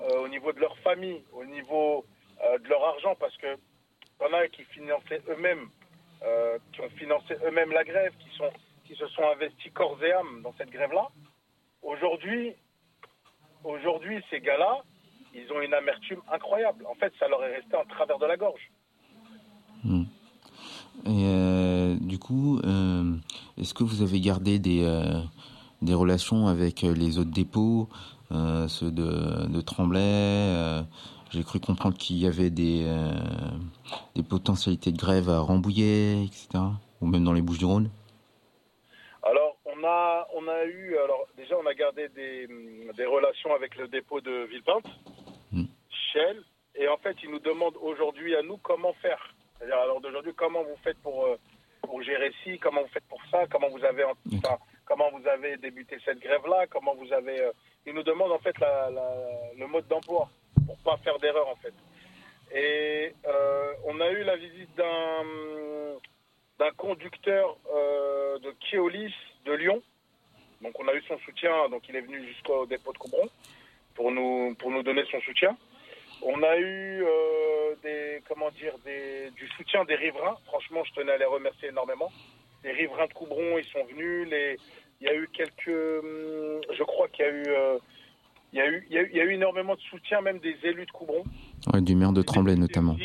euh, au niveau de leur famille, au niveau euh, de leur argent, parce que y en a qui finançaient eux-mêmes, euh, qui ont financé eux-mêmes la grève, qui, qui se sont investis corps et âme dans cette grève-là. Aujourd'hui, aujourd'hui, ces gars-là, ils ont une amertume incroyable. En fait, ça leur est resté en travers de la gorge. Et euh, du coup, euh, est-ce que vous avez gardé des, euh, des relations avec les autres dépôts, ceux de, de Tremblay J'ai cru comprendre qu'il y avait des, des potentialités de grève à Rambouillet, etc. Ou même dans les Bouches-du-Rhône? Alors, on a, on a eu, alors déjà, on a gardé des, des relations avec le dépôt de Villepinte, Et en fait, ils nous demandent aujourd'hui à nous comment faire. C'est-à-dire, alors d'aujourd'hui, comment vous faites pour, euh, pour gérer ci, comment vous faites pour ça, comment vous avez, enfin, comment vous avez débuté cette grève-là, comment vous avez. euh, ils nous demandent en fait la- la- le mode d'emploi pour pas faire d'erreur en fait. Et euh, on a eu la visite d'un d'un conducteur euh, de Keolis de Lyon. Donc on a eu son soutien, donc il est venu jusqu'au dépôt de Coubron pour nous, pour nous donner son soutien. On a eu euh, des, comment dire, des, du soutien des riverains. Franchement, je tenais à les remercier énormément. Les riverains de Coubron, ils sont venus. Les, il y a eu quelques, hum, je crois qu'il y a eu, euh, il y a eu, il y a eu, il y a eu énormément de soutien, même des élus de Coubron. Ouais, Du maire de Tremblay notamment.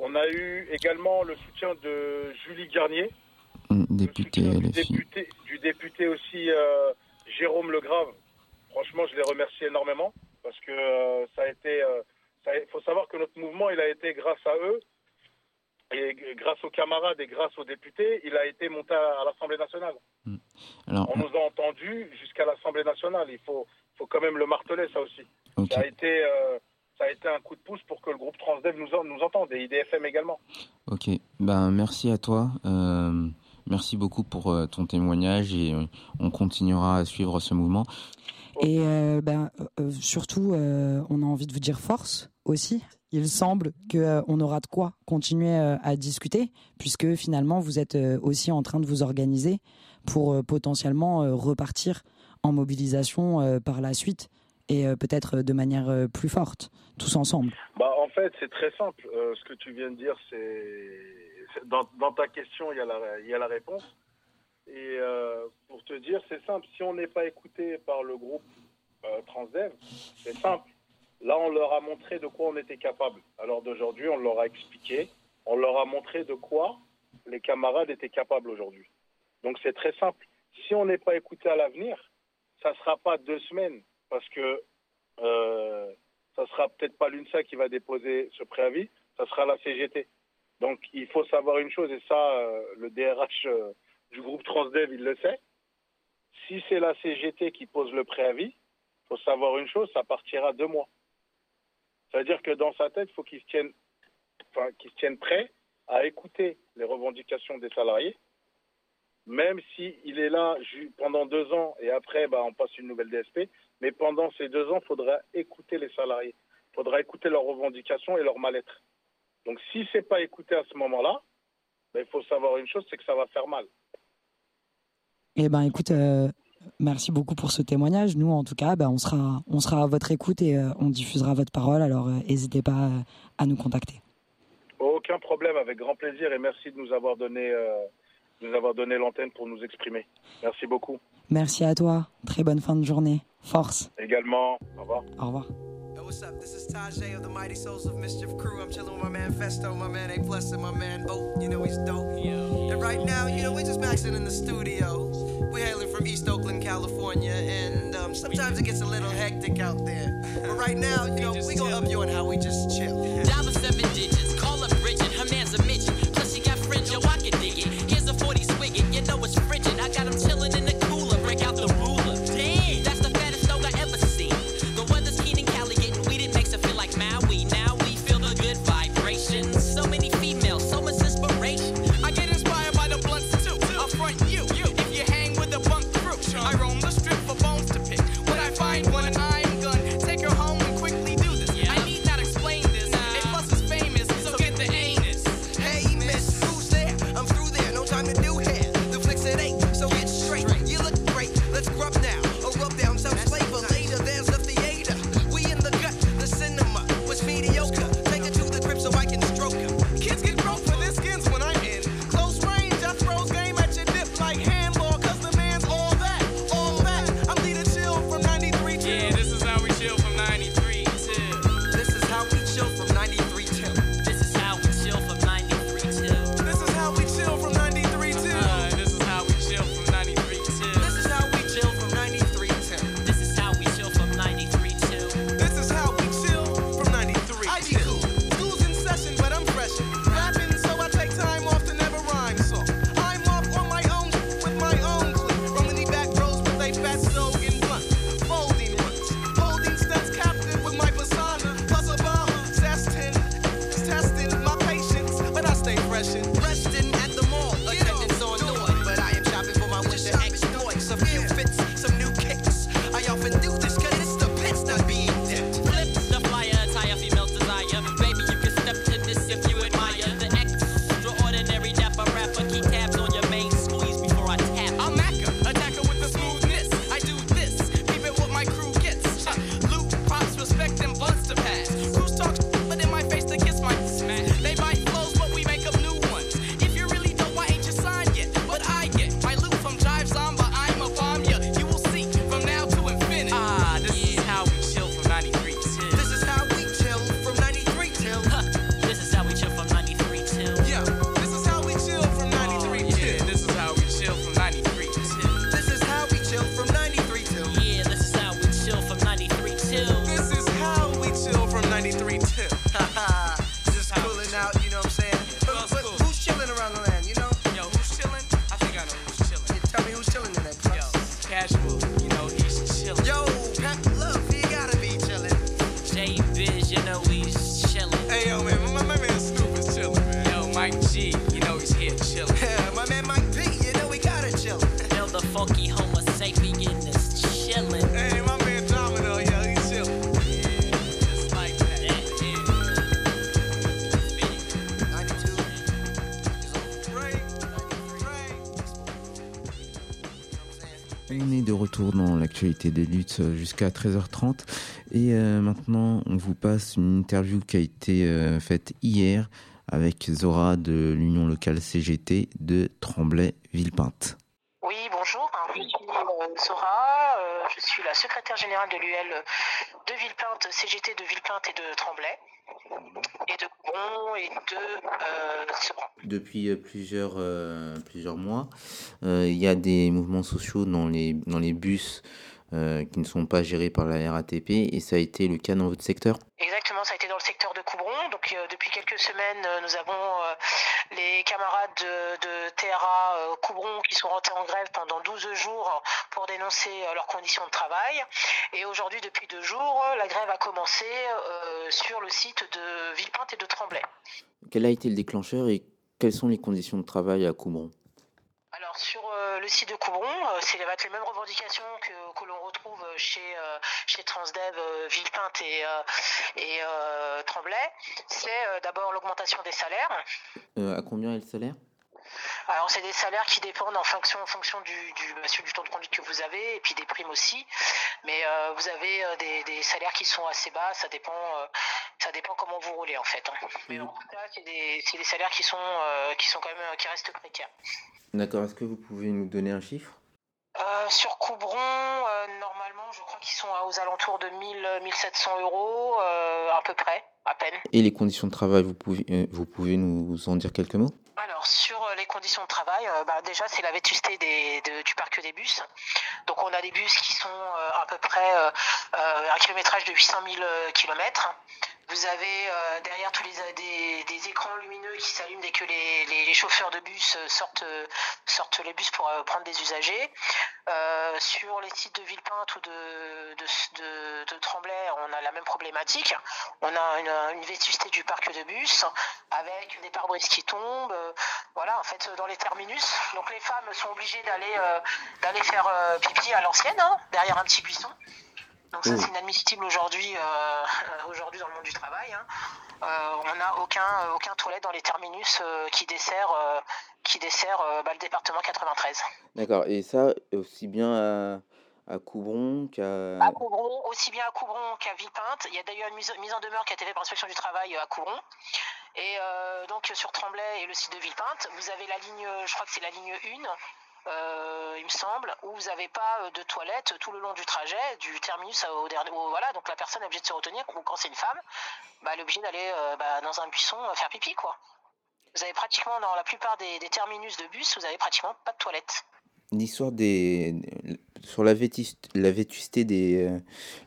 On a eu également le soutien de Julie Garnier, Hum, Député du député aussi euh, Jérôme Legrave. Franchement, je les remercie énormément parce que euh, ça a été. Il faut savoir que notre mouvement, il a été grâce à eux et grâce aux camarades et grâce aux députés, il a été monté à, l'Assemblée nationale. Alors, On nous a entendus jusqu'à l'Assemblée nationale. Il faut, faut quand même le marteler, ça aussi. Ça, a été, euh, ça a été un coup de pouce pour que le groupe Transdev nous, en- nous entende et IDFM également. Ok, ben merci à toi. Euh, merci beaucoup pour euh, ton témoignage et on continuera à suivre ce mouvement. Et euh, ben, euh, surtout, euh, on a envie de vous dire force aussi. Il semble qu'on aura de quoi continuer euh, à discuter, puisque finalement, vous êtes euh, aussi en train de vous organiser pour euh, potentiellement euh, repartir en mobilisation euh, par la suite et euh, peut-être de manière euh, plus forte, tous ensemble. Bah, en fait, c'est très simple. Euh, ce que tu viens de dire, c'est dans, ta question, il y a la réponse. Et euh, pour te dire, c'est simple. Si on n'est pas écouté par le groupe euh, Transdev, c'est simple. Là, on leur a montré de quoi on était capable. Alors d'aujourd'hui, on leur a expliqué, on leur a montré de quoi les camarades étaient capables aujourd'hui. Donc c'est très simple. Si on n'est pas écouté à l'avenir, ça sera pas deux semaines, parce que euh, ça sera peut-être pas l'UNSA qui va déposer ce préavis, ça sera la CGT. Donc il faut savoir une chose, et ça, le DRH du groupe Transdev, il le sait. Si c'est la CGT qui pose le préavis, il faut savoir une chose, ça partira deux mois. C'est-à-dire que dans sa tête, il faut qu'il se tienne, enfin, prêt à écouter les revendications des salariés, même s'il est là pendant deux ans et après, bah, on passe une nouvelle DSP. Mais pendant ces deux ans, il faudra écouter les salariés. Il faudra écouter leurs revendications et leur mal-être. Donc, si c'est pas écouté à ce moment-là, bah, il faut savoir une chose, c'est que ça va faire mal. Eh ben, écoute, euh, merci beaucoup pour ce témoignage. Nous, en tout cas, ben, on sera, on sera à votre écoute et euh, on diffusera votre parole. Alors, euh, n'hésitez pas à nous contacter. Aucun problème, avec grand plaisir et merci de nous avoir donné, de nous avoir donné l'antenne pour nous exprimer. Merci beaucoup. Merci à toi. Très bonne fin de journée. Force. Également, au revoir. Au revoir. Yo, what's up? This is Tajay of the Mighty Souls of Mischief crew. I'm chilling with my man Festo, my man A Plus, and my man Boat. You know he's dope. And right now, you know, we're just maxing in the studio. We're hailing from East Oakland, California, and um, sometimes it gets a little hectic out there. But right now, you know, we gonna up you on how we just chill. Dollar seven digits, de retour dans l'actualité des luttes euh, jusqu'à 13h30 et euh, maintenant on vous passe une interview qui a été euh, faite hier avec Zora de l'Union locale CGT de Tremblay-Villepinte. Oui, bonjour. Je suis Zora. je suis la secrétaire générale de l'UL de Villepinte, CGT de Villepinte et de Tremblay, euh. Depuis euh, plusieurs, euh, plusieurs mois, il y a des mouvements sociaux dans les, dans les bus euh, qui ne sont pas gérés par la RATP et ça a été le cas dans votre secteur Exactement, ça a été dans le secteur de Coubron. Donc euh, depuis quelques semaines, euh, nous avons les camarades de, de TRA Coubron qui sont rentrés en grève pendant 12 jours pour dénoncer leurs conditions de travail. Et aujourd'hui, depuis deux jours, la grève a commencé sur le site de Villepinte et de Tremblay. Quel a été le déclencheur et quelles sont les conditions de travail à Coubron? Sur euh, le site de Coubron, euh, c'est les mêmes revendications que, que l'on retrouve chez, euh, chez Transdev, euh, Villepinte et, et Tremblay. C'est d'abord l'augmentation des salaires. À combien est le salaire? Alors c'est des salaires qui dépendent en fonction, en fonction du, du, bah, du temps de conduite que vous avez et puis des primes aussi. Mais euh, vous avez euh, des, des salaires qui sont assez bas, ça dépend, euh, ça dépend comment vous roulez en fait. hein. Mais en tout cas, c'est des, c'est des salaires qui sont, qui sont quand même, qui restent précaires. D'accord, est-ce que vous pouvez nous donner un chiffre? Euh, sur Coubron, euh, normalement, je crois qu'ils sont aux alentours de 1000, 1700 euros, euh, à peu près, à peine. Et les conditions de travail, vous pouvez, euh, vous pouvez nous en dire quelques mots? Alors, sur euh, les conditions de travail, euh, bah, déjà, c'est la vétusté des, de- du parc des bus. Donc, on a des bus qui sont euh, à peu près euh, euh, un kilométrage de 800 000 kilomètres. Vous avez euh, derrière tous les des, écrans lumineux qui s'allument dès que les, les- chauffeurs de bus euh, sortent, euh, sortent les bus pour prendre des usagers. Sur les sites de Villepinte ou de, de, Tremblay, on a la même problématique. On a une, une vétusté du parc de bus avec des pare-brises qui tombent. voilà, en fait, dans les terminus. Donc les femmes sont obligées d'aller faire pipi à l'ancienne, hein, derrière un petit buisson. Donc ça, Oh. c'est inadmissible aujourd'hui euh, aujourd'hui dans le monde du travail. hein. Euh, on n'a aucun, euh, aucun toilette dans les terminus euh, qui dessert, euh, qui dessert euh, bah, le département 93. D'accord, et ça aussi bien à, à Coubron qu'à... À Coubron, aussi bien à Coubron qu'à Villepinte. Il y a d'ailleurs une mise, mise en demeure qui a été faite par l'inspection du travail euh, à Coubron. Et euh, donc sur Tremblay et le site de Villepinte, vous avez la ligne, je crois que c'est la ligne 1, euh, il me semble, où vous n'avez pas euh, de toilette tout le long du trajet, du terminus au dernier. voilà, donc la personne est obligée de se retenir, ou quand c'est une femme, bah, elle est obligée d'aller euh, bah, dans un buisson faire pipi, quoi. Vous avez pratiquement, dans la plupart des, terminus de bus, vous avez pratiquement pas de toilette. L'histoire des... Sur la, vétus- la vétusté des,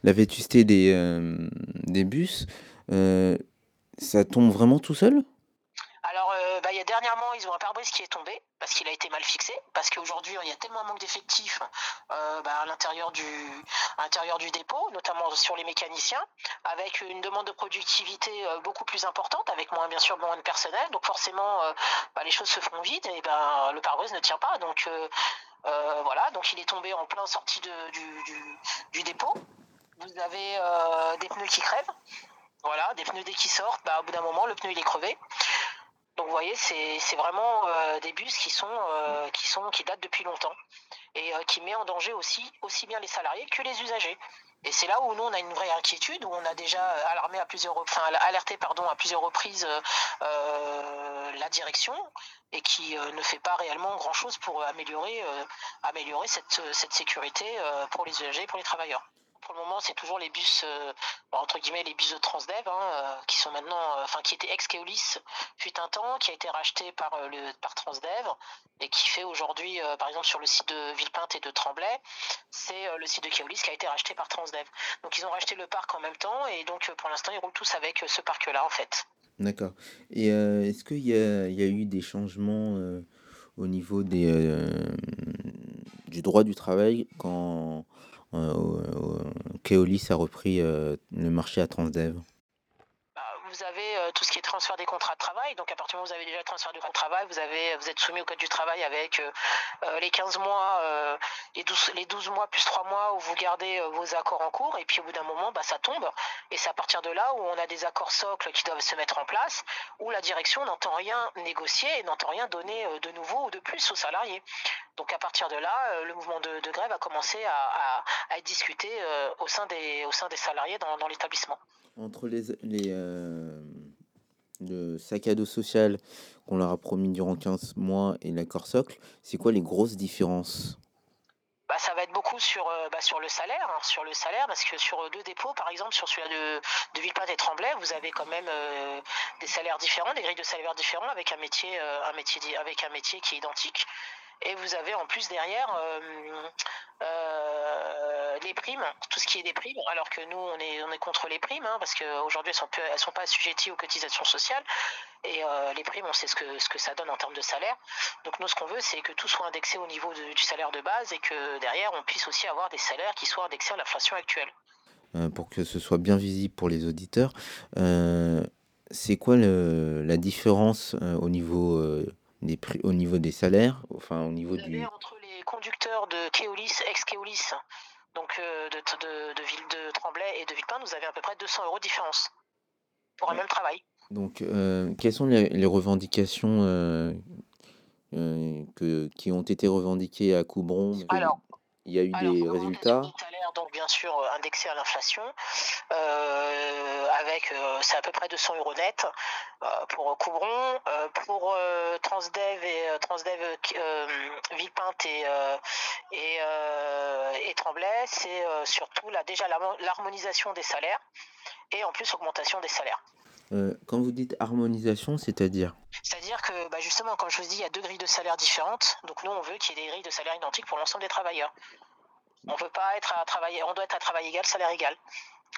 la vétusté des, des bus, ça tombe vraiment tout seul? Alors, euh, bah, y a dernièrement, ils ont un pare-brise qui est tombé. parce qu'il a été mal fixé, parce qu'aujourd'hui il y a tellement un manque d'effectifs euh, bah, à l'intérieur du, dépôt, notamment sur les mécaniciens, avec une demande de productivité euh, beaucoup plus importante, avec moins bien sûr moins de personnel, donc forcément euh, bah, les choses se font vite et ben le pare-brise ne tient pas, donc voilà, donc il est tombé en plein sortie du, dépôt. Vous avez des pneus qui crèvent, voilà, des pneus dès qu'ils sortent, bah, au bout d'un moment le pneu il est crevé. Donc vous voyez, c'est vraiment euh, des bus qui sont, euh, qui sont qui datent depuis longtemps et euh, qui met en danger aussi aussi bien les salariés que les usagers. Et c'est là où nous on a une vraie inquiétude, où on a déjà alarmé à plusieurs, enfin alerté pardon à plusieurs reprises la direction et qui ne fait pas réellement grand chose pour améliorer améliorer cette, cette sécurité pour les usagers et pour les travailleurs. Pour le moment, c'est toujours les bus, euh, entre guillemets, les bus de Transdev, hein, euh, qui sont maintenant, euh, enfin, qui étaient ex-Keolis fut un temps, qui a été racheté par, le, par Transdev, et qui fait aujourd'hui, par exemple, sur le site de Villepinte et de Tremblay, c'est le site de Keolis qui a été racheté par Transdev. Donc, ils ont racheté le parc en même temps, et donc, pour l'instant, ils roulent tous avec ce parc-là, en fait. D'accord. Et est-ce qu'il y a, eu des changements au niveau des, du droit du travail quand Keolis a repris euh, le marché à Transdev? Vous avez euh, tout ce qui est transfert des contrats de travail. Donc à partir du moment où vous avez déjà le transfert du contrat de travail, vous, êtes soumis au code du travail avec euh, euh, les 15 mois, les, 12, les 12 mois plus 3 mois où vous gardez vos accords en cours. Et puis au bout d'un moment, bah, ça tombe. Et c'est à partir de là où on a des accords socles qui doivent se mettre en place, où la direction n'entend rien négocier et n'entend rien donner de nouveau ou de plus aux salariés. Donc à partir de là, le mouvement de, grève a commencé à, être discuté au, sein des, salariés dans l'établissement. Entre les, les, euh, le sac à dos social qu'on leur a promis durant 15 mois et l'accord socle, c'est quoi les grosses différences? Bah, ça va être beaucoup sur, euh, bah, sur le salaire, hein, sur le salaire, parce que sur deux dépôts, par exemple, sur celui de, de Villepinte et Tremblay, vous avez quand même euh, des salaires différents, des grilles de salaire différents, avec un métier, euh, un métier, avec un métier qui est identique. Et vous avez en plus derrière euh, euh, les primes, tout ce qui est des primes, alors que nous on est, on est contre les primes, hein, parce qu'aujourd'hui elles sont, elles sont pas assujetties aux cotisations sociales. Et euh, les primes, on sait ce que, ce que ça donne en termes de salaire. Donc nous ce qu'on veut, c'est que tout soit indexé au niveau de- du salaire de base et que derrière on puisse aussi avoir des salaires qui soient indexés à l'inflation actuelle. Euh, pour que ce soit bien visible pour les auditeurs, euh, c'est quoi le, la différence au niveau des prix, au niveau des salaires, enfin au niveau du... Entre les conducteurs de Keolis, ex-Keolis, donc euh, de, de, de, Ville de Tremblay et de Villepinte, vous avez à peu près 200 euros de différence pour un même travail. Donc, euh, quelles sont les, les revendications euh, euh, que, qui ont été revendiquées à Coubron? Alors, il y a eu des résultats. salaire, donc bien sûr euh, indexé à l'inflation, euh, avec euh, c'est à peu près 200 euros net euh, pour Coubron, pour Transdev et Transdev Villepinte et et, et Tremblay, c'est surtout là déjà l'harmo- l'harmonisation des salaires et en plus augmentation des salaires. Euh, quand vous dites harmonisation, c'est-à-dire? C'est-à-dire que bah, justement, comme je vous dis, il y a deux grilles de salaire différentes. Donc nous, on veut qu'il y ait des grilles de salaire identiques pour l'ensemble des travailleurs. On veut pas être à travailler, on doit être à travail égal, salaire égal.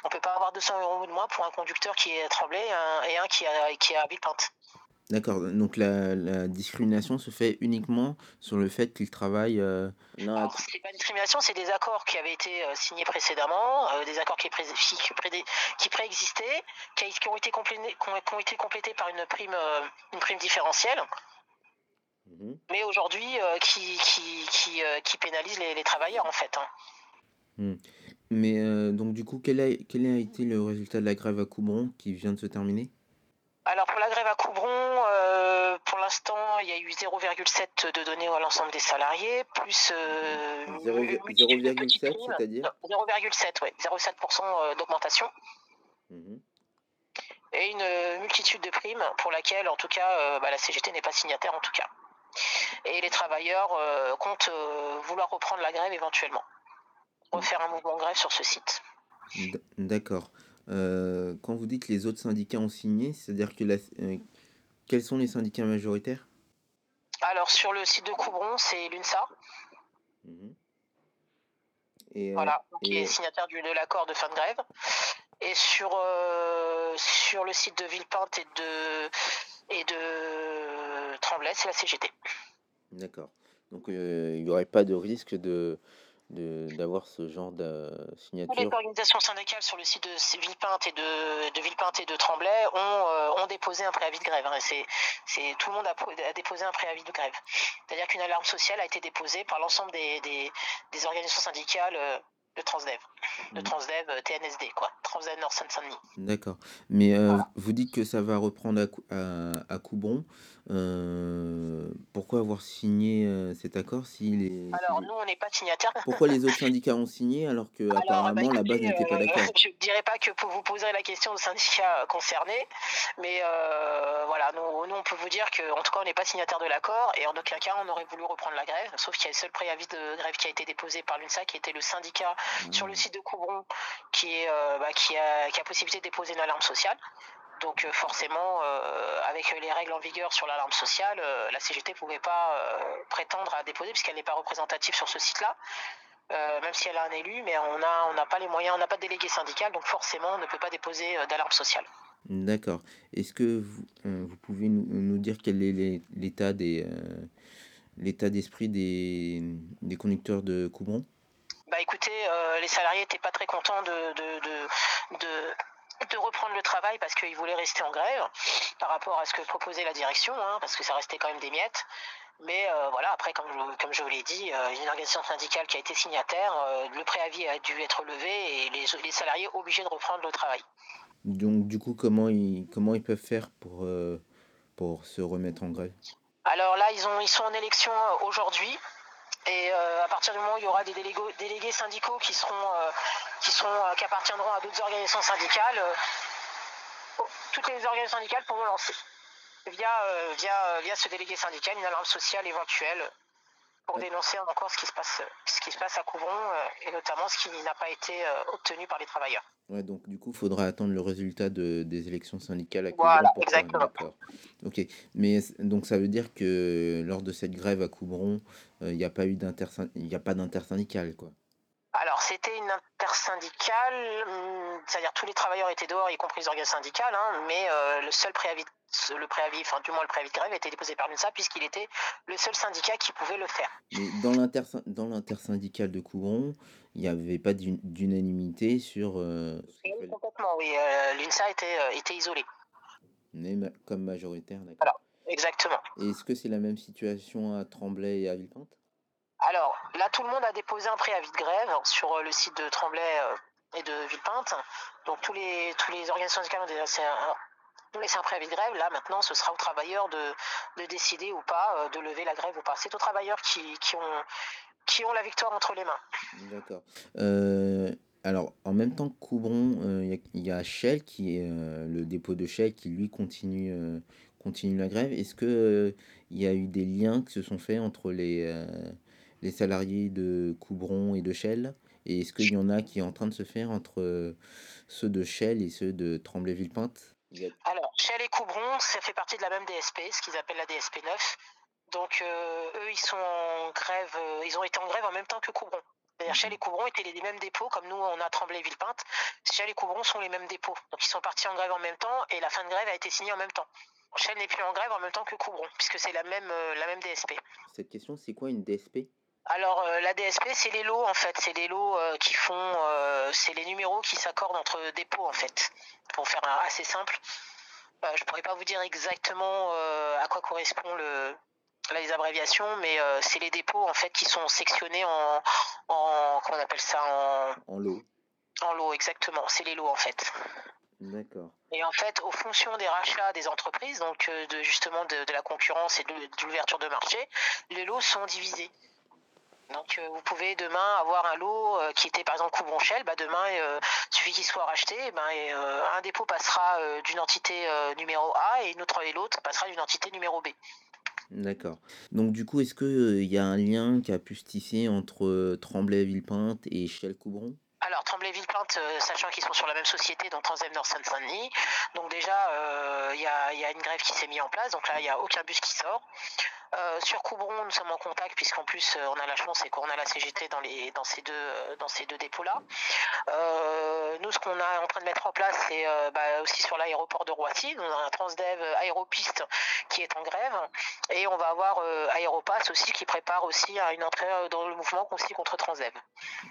On peut pas avoir 200 euros de moins pour un conducteur qui est à Tremblay et un, qui a qui est à Villepinte. D'accord, donc la, la discrimination se fait uniquement sur le fait qu'ils travaillent euh, Alors, c'est pas une discrimination, c'est des accords qui avaient été euh, signés précédemment, euh, des accords qui, pré- qui, pré- qui préexistaient, qui, ont été complétés, qui ont, qui ont été complétés par une prime, euh, une prime différentielle. Mais aujourd'hui, euh, qui, qui, qui, euh, qui pénalise les, les travailleurs en fait. hein. Hmm. Mais euh, donc du coup, quel a, quel a été le résultat de la grève à Coubron qui vient de se terminer? Alors pour la grève à Coubron, euh, pour l'instant, il y a eu 0,7 de données à l'ensemble des salariés, plus euh, 0,7, c'est-à-dire? 0,7, ouais, 0,7% euh, d'augmentation. Et une euh, multitude de primes pour laquelle, en tout cas, euh, bah, la CGT n'est pas signataire en tout cas. Et les travailleurs euh, comptent euh, vouloir reprendre la grève éventuellement. Refaire un mouvement de grève sur ce site. D'accord. Euh, quand vous dites que les autres syndicats ont signé, c'est-à-dire que la, euh, quels sont les syndicats majoritaires? Alors sur le site de Coubron, c'est l'UNSA, Et, euh, voilà, qui est signataire du- de l'accord de fin de grève. Et sur, sur le site de Villepinte et de, et de Tremblay, c'est la CGT. D'accord. Donc il n'y aurait pas de risque de- d'avoir ce genre de Toutes les signature. organisations syndicales sur le site de Villepinte et de, de Villepinte et de Tremblay ont, euh, ont déposé un préavis de grève. hein. C'est, tout le monde a, a déposé un préavis de grève. C'est-à-dire qu'une alarme sociale a été déposée par l'ensemble des, des, des organisations syndicales euh, de Transdev, de Transdev euh, TNSD, quoi. Transdev Nord Seine-Saint-Denis. D'accord. Mais euh, vous dites que ça va reprendre à, à, à Coubron. Euh, pourquoi avoir signé euh, cet accord si les, Alors, nous, on n'est pas signataires. Pourquoi les autres syndicats ont signé alors que Alors, apparemment bah, la base n'était pas euh, d'accord? Je ne dirais pas que vous poserez la question aux syndicats concernés, mais euh, voilà, nous, nous, on peut vous dire qu'en tout cas on n'est pas signataire de l'accord et en aucun cas on aurait voulu reprendre la grève, sauf qu'il y a le seul préavis de grève qui a été déposé par l'UNSA, qui était le syndicat sur le site de Coubron, qui, est, euh, bah, qui, a, qui a possibilité de déposer une alarme sociale. Donc euh, forcément, euh, avec les règles en vigueur sur l'alarme sociale, euh, la CGT ne pouvait pas prétendre à déposer puisqu'elle n'est pas représentative sur ce site-là. Euh, même si elle a un élu, mais on n'a on pas les moyens, on n'a pas de délégué syndical, donc forcément on ne peut pas déposer euh, d'alarme sociale. D'accord. Est-ce que vous, euh, vous pouvez nous, nous dire quel est l'é- l'état des l'état d'esprit des, des conducteurs de Coubron? Bah écoutez, les salariés n'étaient pas très contents de, de, de, de, de reprendre le travail parce qu'ils voulaient rester en grève par rapport à ce que proposait la direction, hein, parce que ça restait quand même des miettes. Mais euh, voilà, après, comme je, comme je vous l'ai dit, euh, une organisation syndicale qui a été signataire, euh, le préavis a dû être levé et les, les salariés obligés de reprendre le travail. Donc du coup, comment ils, comment ils peuvent faire pour, pour se remettre en grève? Alors là, ils, ont, ils sont en élection aujourd'hui. Et à partir du moment où il y aura des délégués syndicaux qui seront, qui euh, qui appartiendront à d'autres organisations syndicales, euh, toutes les organisations syndicales pourront lancer via, euh, via, via ce délégué syndical une alarme sociale éventuelle pour dénoncer encore ce qui se passe, ce qui se passe à Couvron et notamment ce qui n'a pas été obtenu par les travailleurs. Ouais, donc du coup, il faudra attendre le résultat de, des élections syndicales à Voilà, Coubron pour ça. exactement. Ok. Mais donc ça veut dire que lors de cette grève à Coubron, euh, il n'y a pas eu il n'y a pas d'intersyndicale, quoi. Alors, c'était une intersyndicale, hum, c'est-à-dire tous les travailleurs étaient dehors, y compris les organes syndicales, hein, mais euh, le seul préavis, le préavis, enfin du moins le préavis de grève a été déposé par l'UNSA puisqu'il était le seul syndicat qui pouvait le faire. Mais dans l'intersyn- dans l'intersyndicale de Coubron, il n'y avait pas d'un- d'unanimité sur euh, fallait- Complètement, oui. euh, L'UNSA était, était isolée. mais ma- comme majoritaire, d'accord. Voilà, exactement. Est-ce que c'est la même situation à Tremblay et à Villepinte? Alors, là, tout le monde a déposé un préavis de grève sur euh, le site de Tremblay euh, et de Villepinte. Donc, tous les, organisations syndicales ont un, ont laissé un préavis de grève. Là, maintenant, ce sera aux travailleurs de, de décider ou pas euh, de lever la grève ou pas. C'est aux travailleurs qui, ont, la victoire entre les mains. D'accord. Alors, en même temps que Coubron, il y a- Shell, qui le dépôt de Shell, qui lui continue, la grève. Est-ce que euh, il y a eu des liens qui se sont faits entre les, les salariés de Coubron et de Shell Et est-ce qu'il y en a qui est en train de se faire entre euh, ceux de Shell et ceux de Tremblay-Villepinte? Alors, Shell et Coubron, ça fait partie de la même DSP, ce qu'ils appellent la DSP 9. Donc, euh, eux, ils sont en grève, euh, ils ont été en grève en même temps que Coubron. C'est-à-dire, Shell et Coubron étaient les mêmes dépôts, comme nous, on a Tremblay-Villepinte. Shell et Coubron sont les mêmes dépôts. Donc, ils sont partis en grève en même temps et la fin de grève a été signée en même temps. Shell n'est plus en grève en même temps que Coubron, puisque c'est la même, la même DSP. Cette question, c'est quoi une DSP Alors euh, la DSP c'est les lots en fait, c'est les lots euh, qui font, euh, c'est les numéros qui s'accordent entre dépôts en fait. Pour faire un- assez simple, euh, je pourrais pas vous dire exactement à quoi correspond le là, les abréviations, mais euh, c'est les dépôts en fait qui sont sectionnés en, en comment on appelle ça en, En lot. en lots exactement. C'est les lots en fait. D'accord. Et en fait, aux fonctions des rachats des entreprises, donc de justement de, de la concurrence et de, de l'ouverture de marché, les lots sont divisés. Donc euh, vous pouvez demain avoir un lot euh, qui était par exemple Coubron-Shell, bah demain euh, suffit qu'il soit racheté, eh ben, et, euh, un dépôt passera euh, d'une entité numéro A et une autre et l'autre passera d'une entité numéro B. D'accord. Donc du coup, est-ce qu'il y a un lien qui a pu se tisser entre Tremblay-Villepinte et Shell-Coubron Alors Tremblay-Villepinte, sachant qu'ils sont sur la même société, donc Transdev Nord Seine-Saint-Denis, donc déjà il y, a, il y a une grève qui s'est mise en place, donc là il n'y a aucun bus qui sort. Euh, sur Coubron, nous sommes en contact puisqu'en plus euh, on a la chance et qu'on a la CGT dans, les, dans ces deux, euh, dans ces deux dépôts-là. Euh, nous, ce qu'on est en train de mettre en place, c'est euh, bah, aussi sur l'aéroport de Roissy. On a un Transdev Aéropiste qui est en grève et on va avoir Aéropass aussi qui prépare aussi à une entrée dans le mouvement contre Transdev.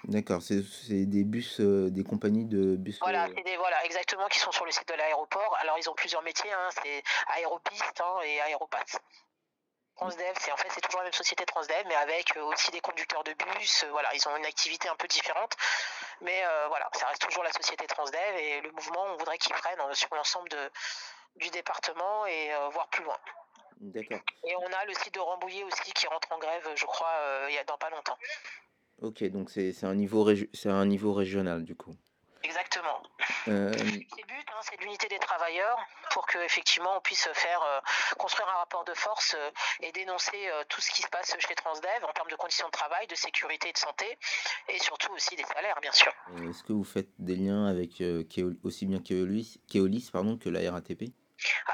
D'accord, c'est des bus, des compagnies de bus. Voilà, c'est des voilà exactement qui sont sur le site de l'aéroport. Alors ils ont plusieurs métiers, hein, c'est aéropiste hein, et aéropass. Transdev, c'est en fait c'est toujours la même société Transdev, mais avec euh, aussi des conducteurs de bus. euh, voilà, ils ont une activité un peu différente, mais euh, voilà, ça reste toujours la société Transdev et le mouvement, on voudrait qu'ils prennent euh, sur l'ensemble de du département et euh, voir plus loin. D'accord. Et on a le site de Rambouillet aussi qui rentre en grève, je crois, euh, il y a dans pas longtemps. Ok, donc c'est un niveau c'est un niveau régional du coup. Exactement. Euh, C'est le but, hein, c'est l'unité des travailleurs pour que effectivement on puisse faire euh, construire un rapport de force euh, et dénoncer euh, tout ce qui se passe chez Transdev en termes de conditions de travail, de sécurité et de santé, et surtout aussi des salaires, bien sûr. Est-ce que vous faites des liens avec aussi bien Keolis, Keolis pardon, que la RATP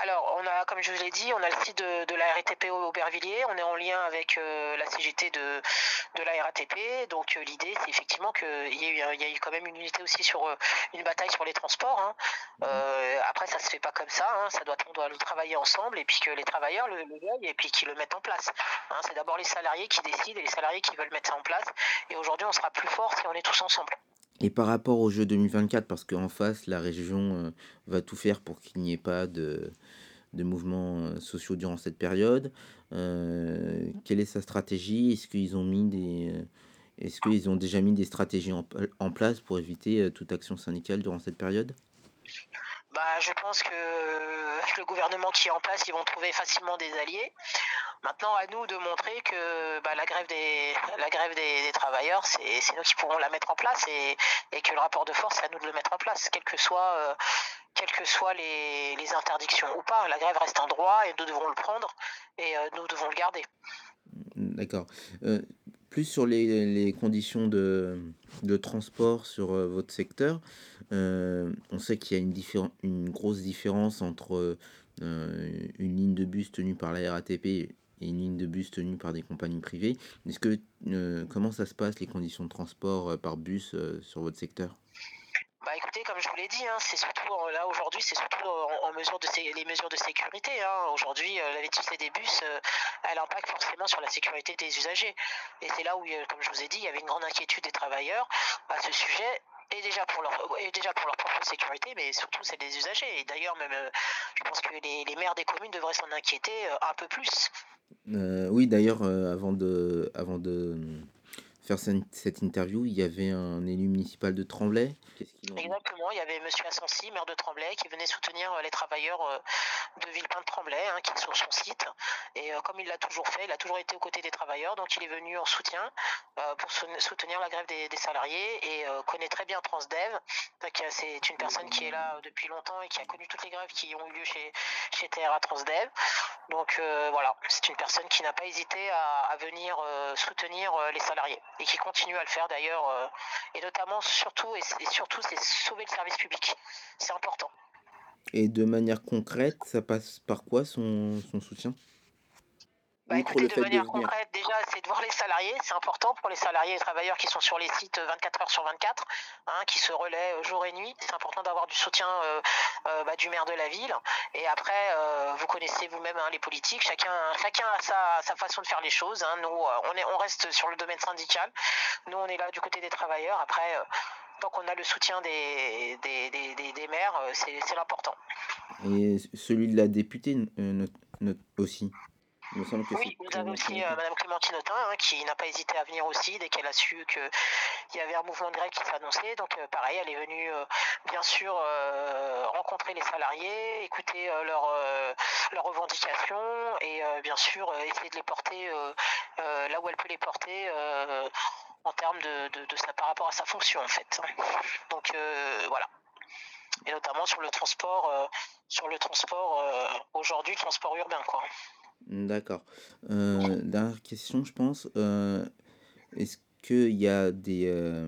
Alors, on a, comme je vous l'ai dit, on a le site de, de la RATP au Aubervilliers, on est en lien avec euh, la CGT de, de la RATP, donc euh, l'idée c'est effectivement qu'il y, y a eu quand même une unité aussi sur euh, une bataille sur les transports. hein. Euh, après, ça se fait pas comme ça, hein, ça doit, on doit le travailler ensemble et puis que les travailleurs le, le veuillent et puis qu'ils le mettent en place. hein. c'est d'abord les salariés qui décident et les salariés qui veulent mettre ça en place. Et aujourd'hui, on sera plus fort si on est tous ensemble. Et par rapport au jeu 2024, parce qu'en face, la région euh, va tout faire pour qu'il n'y ait pas de, de mouvements euh, sociaux durant cette période, euh, quelle est sa stratégie? Est-ce qu'ils ont mis des... Est-ce qu'ils ont déjà mis des stratégies en, en place pour éviter toute action syndicale durant cette période? Bah, je pense que le gouvernement qui est en place, ils vont trouver facilement des alliés. Maintenant, à nous de montrer que bah, la grève des, travailleurs, c'est nous qui pourrons la mettre en place et, que le rapport de force, c'est à nous de le mettre en place, quelles que soient, euh, les, interdictions ou pas. La grève reste un droit et nous devons le prendre et euh, nous devons le garder. D'accord. Euh, plus sur les, conditions de, transport sur votre secteur, euh, on sait qu'il y a une, grosse différence entre euh, une ligne de bus tenue par la RATP et une ligne de bus tenue par des compagnies privées. Est-ce que euh, comment ça se passe les conditions de transport par bus sur votre secteur? Bah écoutez, comme je vous l'ai dit, hein, c'est surtout là aujourd'hui, c'est surtout en, mesure de les mesures de sécurité. hein. Aujourd'hui, la vétusté des bus, euh, elle impacte forcément sur la sécurité des usagers. Et c'est là où, comme je vous ai dit, il y avait une grande inquiétude des travailleurs à ce sujet. Et déjà pour leur et déjà pour leur propre sécurité, mais surtout celle des usagers. Et d'ailleurs, même, euh, je pense que les, les maires des communes devraient s'en inquiéter euh, un peu plus. Euh, Oui, d'ailleurs, avant de, avant faire cette, interview, il y avait un élu municipal de Tremblay. Exactement, il y avait Monsieur Assensi, maire de Tremblay, qui venait soutenir euh, les travailleurs euh, de Villepin de Tremblay, hein, qui est sur son site. Et euh, comme il l'a toujours fait, il a toujours été aux côtés des travailleurs, donc il est venu en soutien pour sou- soutenir la grève des, salariés et connaît très bien Transdev. C'est une personne qui est là depuis longtemps et qui a connu toutes les grèves qui ont eu lieu chez, chez TRA Transdev. Donc voilà, c'est une personne qui n'a pas hésité à, venir soutenir les salariés et qui continue à le faire d'ailleurs, euh, et notamment surtout et, surtout c'est sauver le service public. C'est important. Et de manière concrète, ça passe par quoi son soutien? Bah, écoutez, le de fait de manière concrète, déjà, c'est de voir les salariés. C'est important pour les salariés et les travailleurs qui sont sur les sites 24 heures sur 24, hein, qui se relaient euh, jour et nuit. C'est important d'avoir du soutien euh, euh, bah, du maire de la ville. Et après, euh, vous connaissez vous-même hein, les politiques. Chacun, chacun a sa, sa façon de faire les choses. hein. Nous, euh, on, est, on reste sur le domaine syndical. Nous, on est là du côté des travailleurs. Après, euh, tant qu'on a le soutien des, des, des, des- des maires, euh, c'est l'important. Et celui de la députée euh, note aussi. Il me semble que Oui, vous avez aussi euh, Madame Clémentine Autain hein, qui n'a pas hésité à venir aussi dès qu'elle a su qu'il y avait un mouvement de grève qui s'annonçait. Donc euh, pareil, elle est venue euh, bien sûr euh, rencontrer les salariés, écouter leurs revendications et bien sûr essayer de les porter là où elle peut les porter en termes de, de, de sa, par rapport à sa fonction en fait. Donc voilà. Et notamment sur le transport, euh, sur le transport euh, aujourd'hui, transport urbain quoi. D'accord. Euh, dernière question, je pense. Euh, Est-ce qu'il y a des, euh,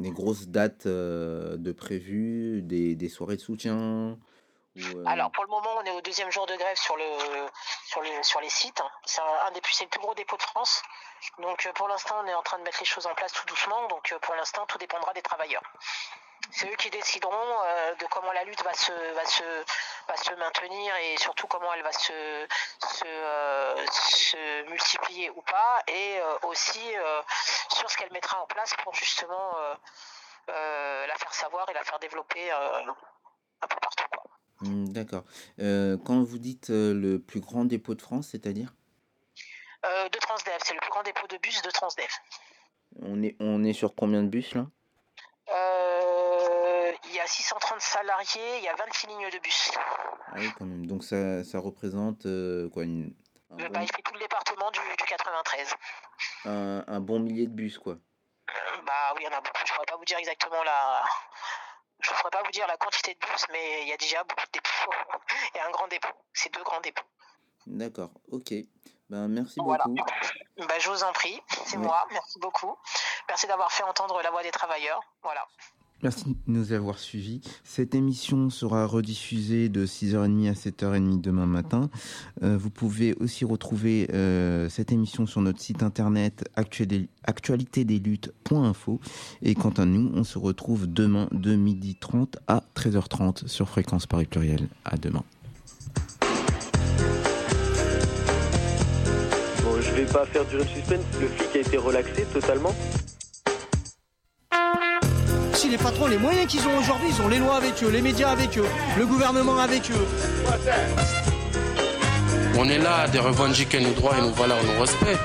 des grosses dates de prévues, des, des soirées de soutien Alors pour le moment, on est au deuxième jour de grève sur le sur le sur les sites. C'est un, le plus gros dépôt de France. Donc pour l'instant, on est en train de mettre les choses en place tout doucement. Donc pour l'instant, tout dépendra des travailleurs. C'est eux qui décideront de comment la lutte va se va se va se maintenir et surtout comment elle va se se, euh, se multiplier ou pas et euh, aussi euh, sur ce qu'elle mettra en place pour justement la faire savoir et la faire développer un peu partout. Quoi. hmm, D'accord. Quand vous dites le plus grand dépôt de France, c'est-à-dire? De Transdev, c'est le plus grand dépôt de bus de Transdev. on est, on est sur combien de bus là? Il y a 630 salariés, il y a 26 lignes de bus. Ah oui, quand même. Donc ça, ça représente euh, quoi une, un, Euh, bon, bah, il fait tout le département du, du 93. un- un bon millier de bus, quoi. Euh, bah oui, il y en a beaucoup. Je pourrais pas vous dire exactement la. Je pourrais pas vous dire la quantité de bus, mais il y a déjà beaucoup de dépôts. et un grand dépôt. C'est deux grands dépôts. D'accord, ok. Ben, merci Voilà. beaucoup. Bah, je vous en prie, c'est moi. Merci beaucoup. Merci d'avoir fait entendre la voix des travailleurs. Voilà. Merci de nous avoir suivis. Cette émission sera rediffusée de 6h30 à 7h30 demain matin. Euh, vous pouvez aussi retrouver euh, cette émission sur notre site internet actualitédesluttes.info. Et quant à nous, on se retrouve demain de 12h30 à 13h30 sur Fréquence Paris Pluriel. À demain. Bon, je vais pas faire le suspense. Le flic a été relaxé totalement. Si les patrons, les moyens qu'ils ont aujourd'hui, ils ont les lois avec eux, les médias avec eux, le gouvernement avec eux. On est là de revendiquer nos droits et nos valeurs, nos respects.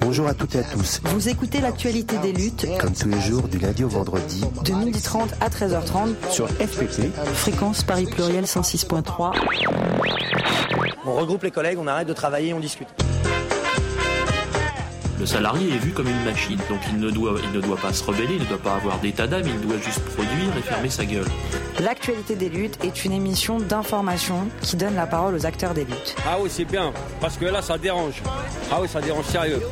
Bonjour à toutes et à tous. Vous écoutez l'actualité des luttes Comme tous les jours, du lundi au vendredi, de 12h30 à 13h30 sur FPP. fréquence Paris Pluriel 106.3. On regroupe les collègues, on arrête de travailler, on discute. Le salarié est vu comme une machine, donc il ne doit, il ne doit pas se rebeller, il ne doit pas avoir d'état d'âme, il doit juste produire et fermer sa gueule. L'actualité des luttes est une émission d'information qui donne la parole aux acteurs des luttes. Ah oui, c'est bien, parce que là, ça dérange. Ah oui, ça dérange sérieux.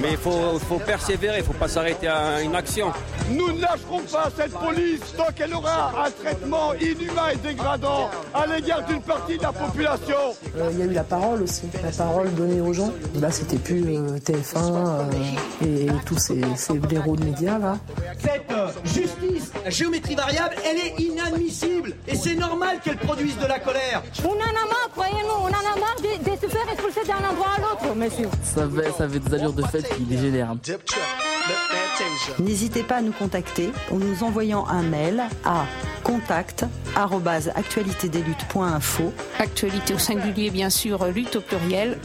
Mais il faut, faut persévérer, il faut pas s'arrêter à une action. Nous ne lâcherons pas cette police tant qu'elle aura un traitement inhumain et dégradant à l'égard d'une partie de la population. Euh, Il y a eu la parole aussi, la parole donnée aux gens. Là, c'était plus euh, TF1 euh, et tous ces, ces blaireaux de médias là. Cette euh, justice, la géométrie variable, elle est inadmissible. Et c'est normal qu'elle produise de la colère. On en a marre, croyez-nous, on en a marre de, de se faire expulser d'un endroit à l'autre, monsieur. Ça avait, ça avait des allures de fête qui dégénèrent. hein. N'hésitez pas à nous contacter en nous envoyant un mail à contact@actualitédesluttes.info. Actualité au singulier, bien sûr, lutte au pluriel.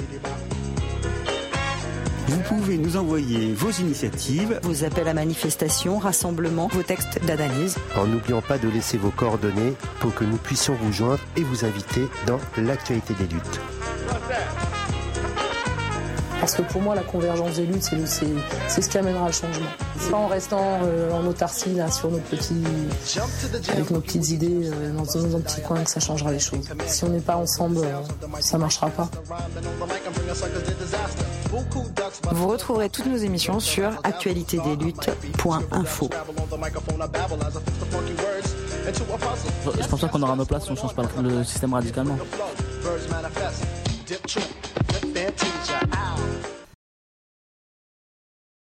Vous pouvez nous envoyer vos initiatives, Vos appels à manifestation, rassemblements, vos textes d'analyse. En n'oubliant pas de laisser vos coordonnées pour que nous puissions vous joindre et vous inviter dans l'actualité des luttes. Parce que pour moi, la convergence des luttes, c'est c'est- c'est ce qui amènera le changement. C'est pas en restant euh, en autarcie là, sur nos petits, avec nos petites idées euh, dans, dans un petit coin que ça changera les choses. Si on n'est pas ensemble, euh, ça marchera pas. Vous retrouverez toutes nos émissions sur actualitédesluttes.info. Je pense pas qu'on aura nos places si on change pas le système radicalement. with their teacher out.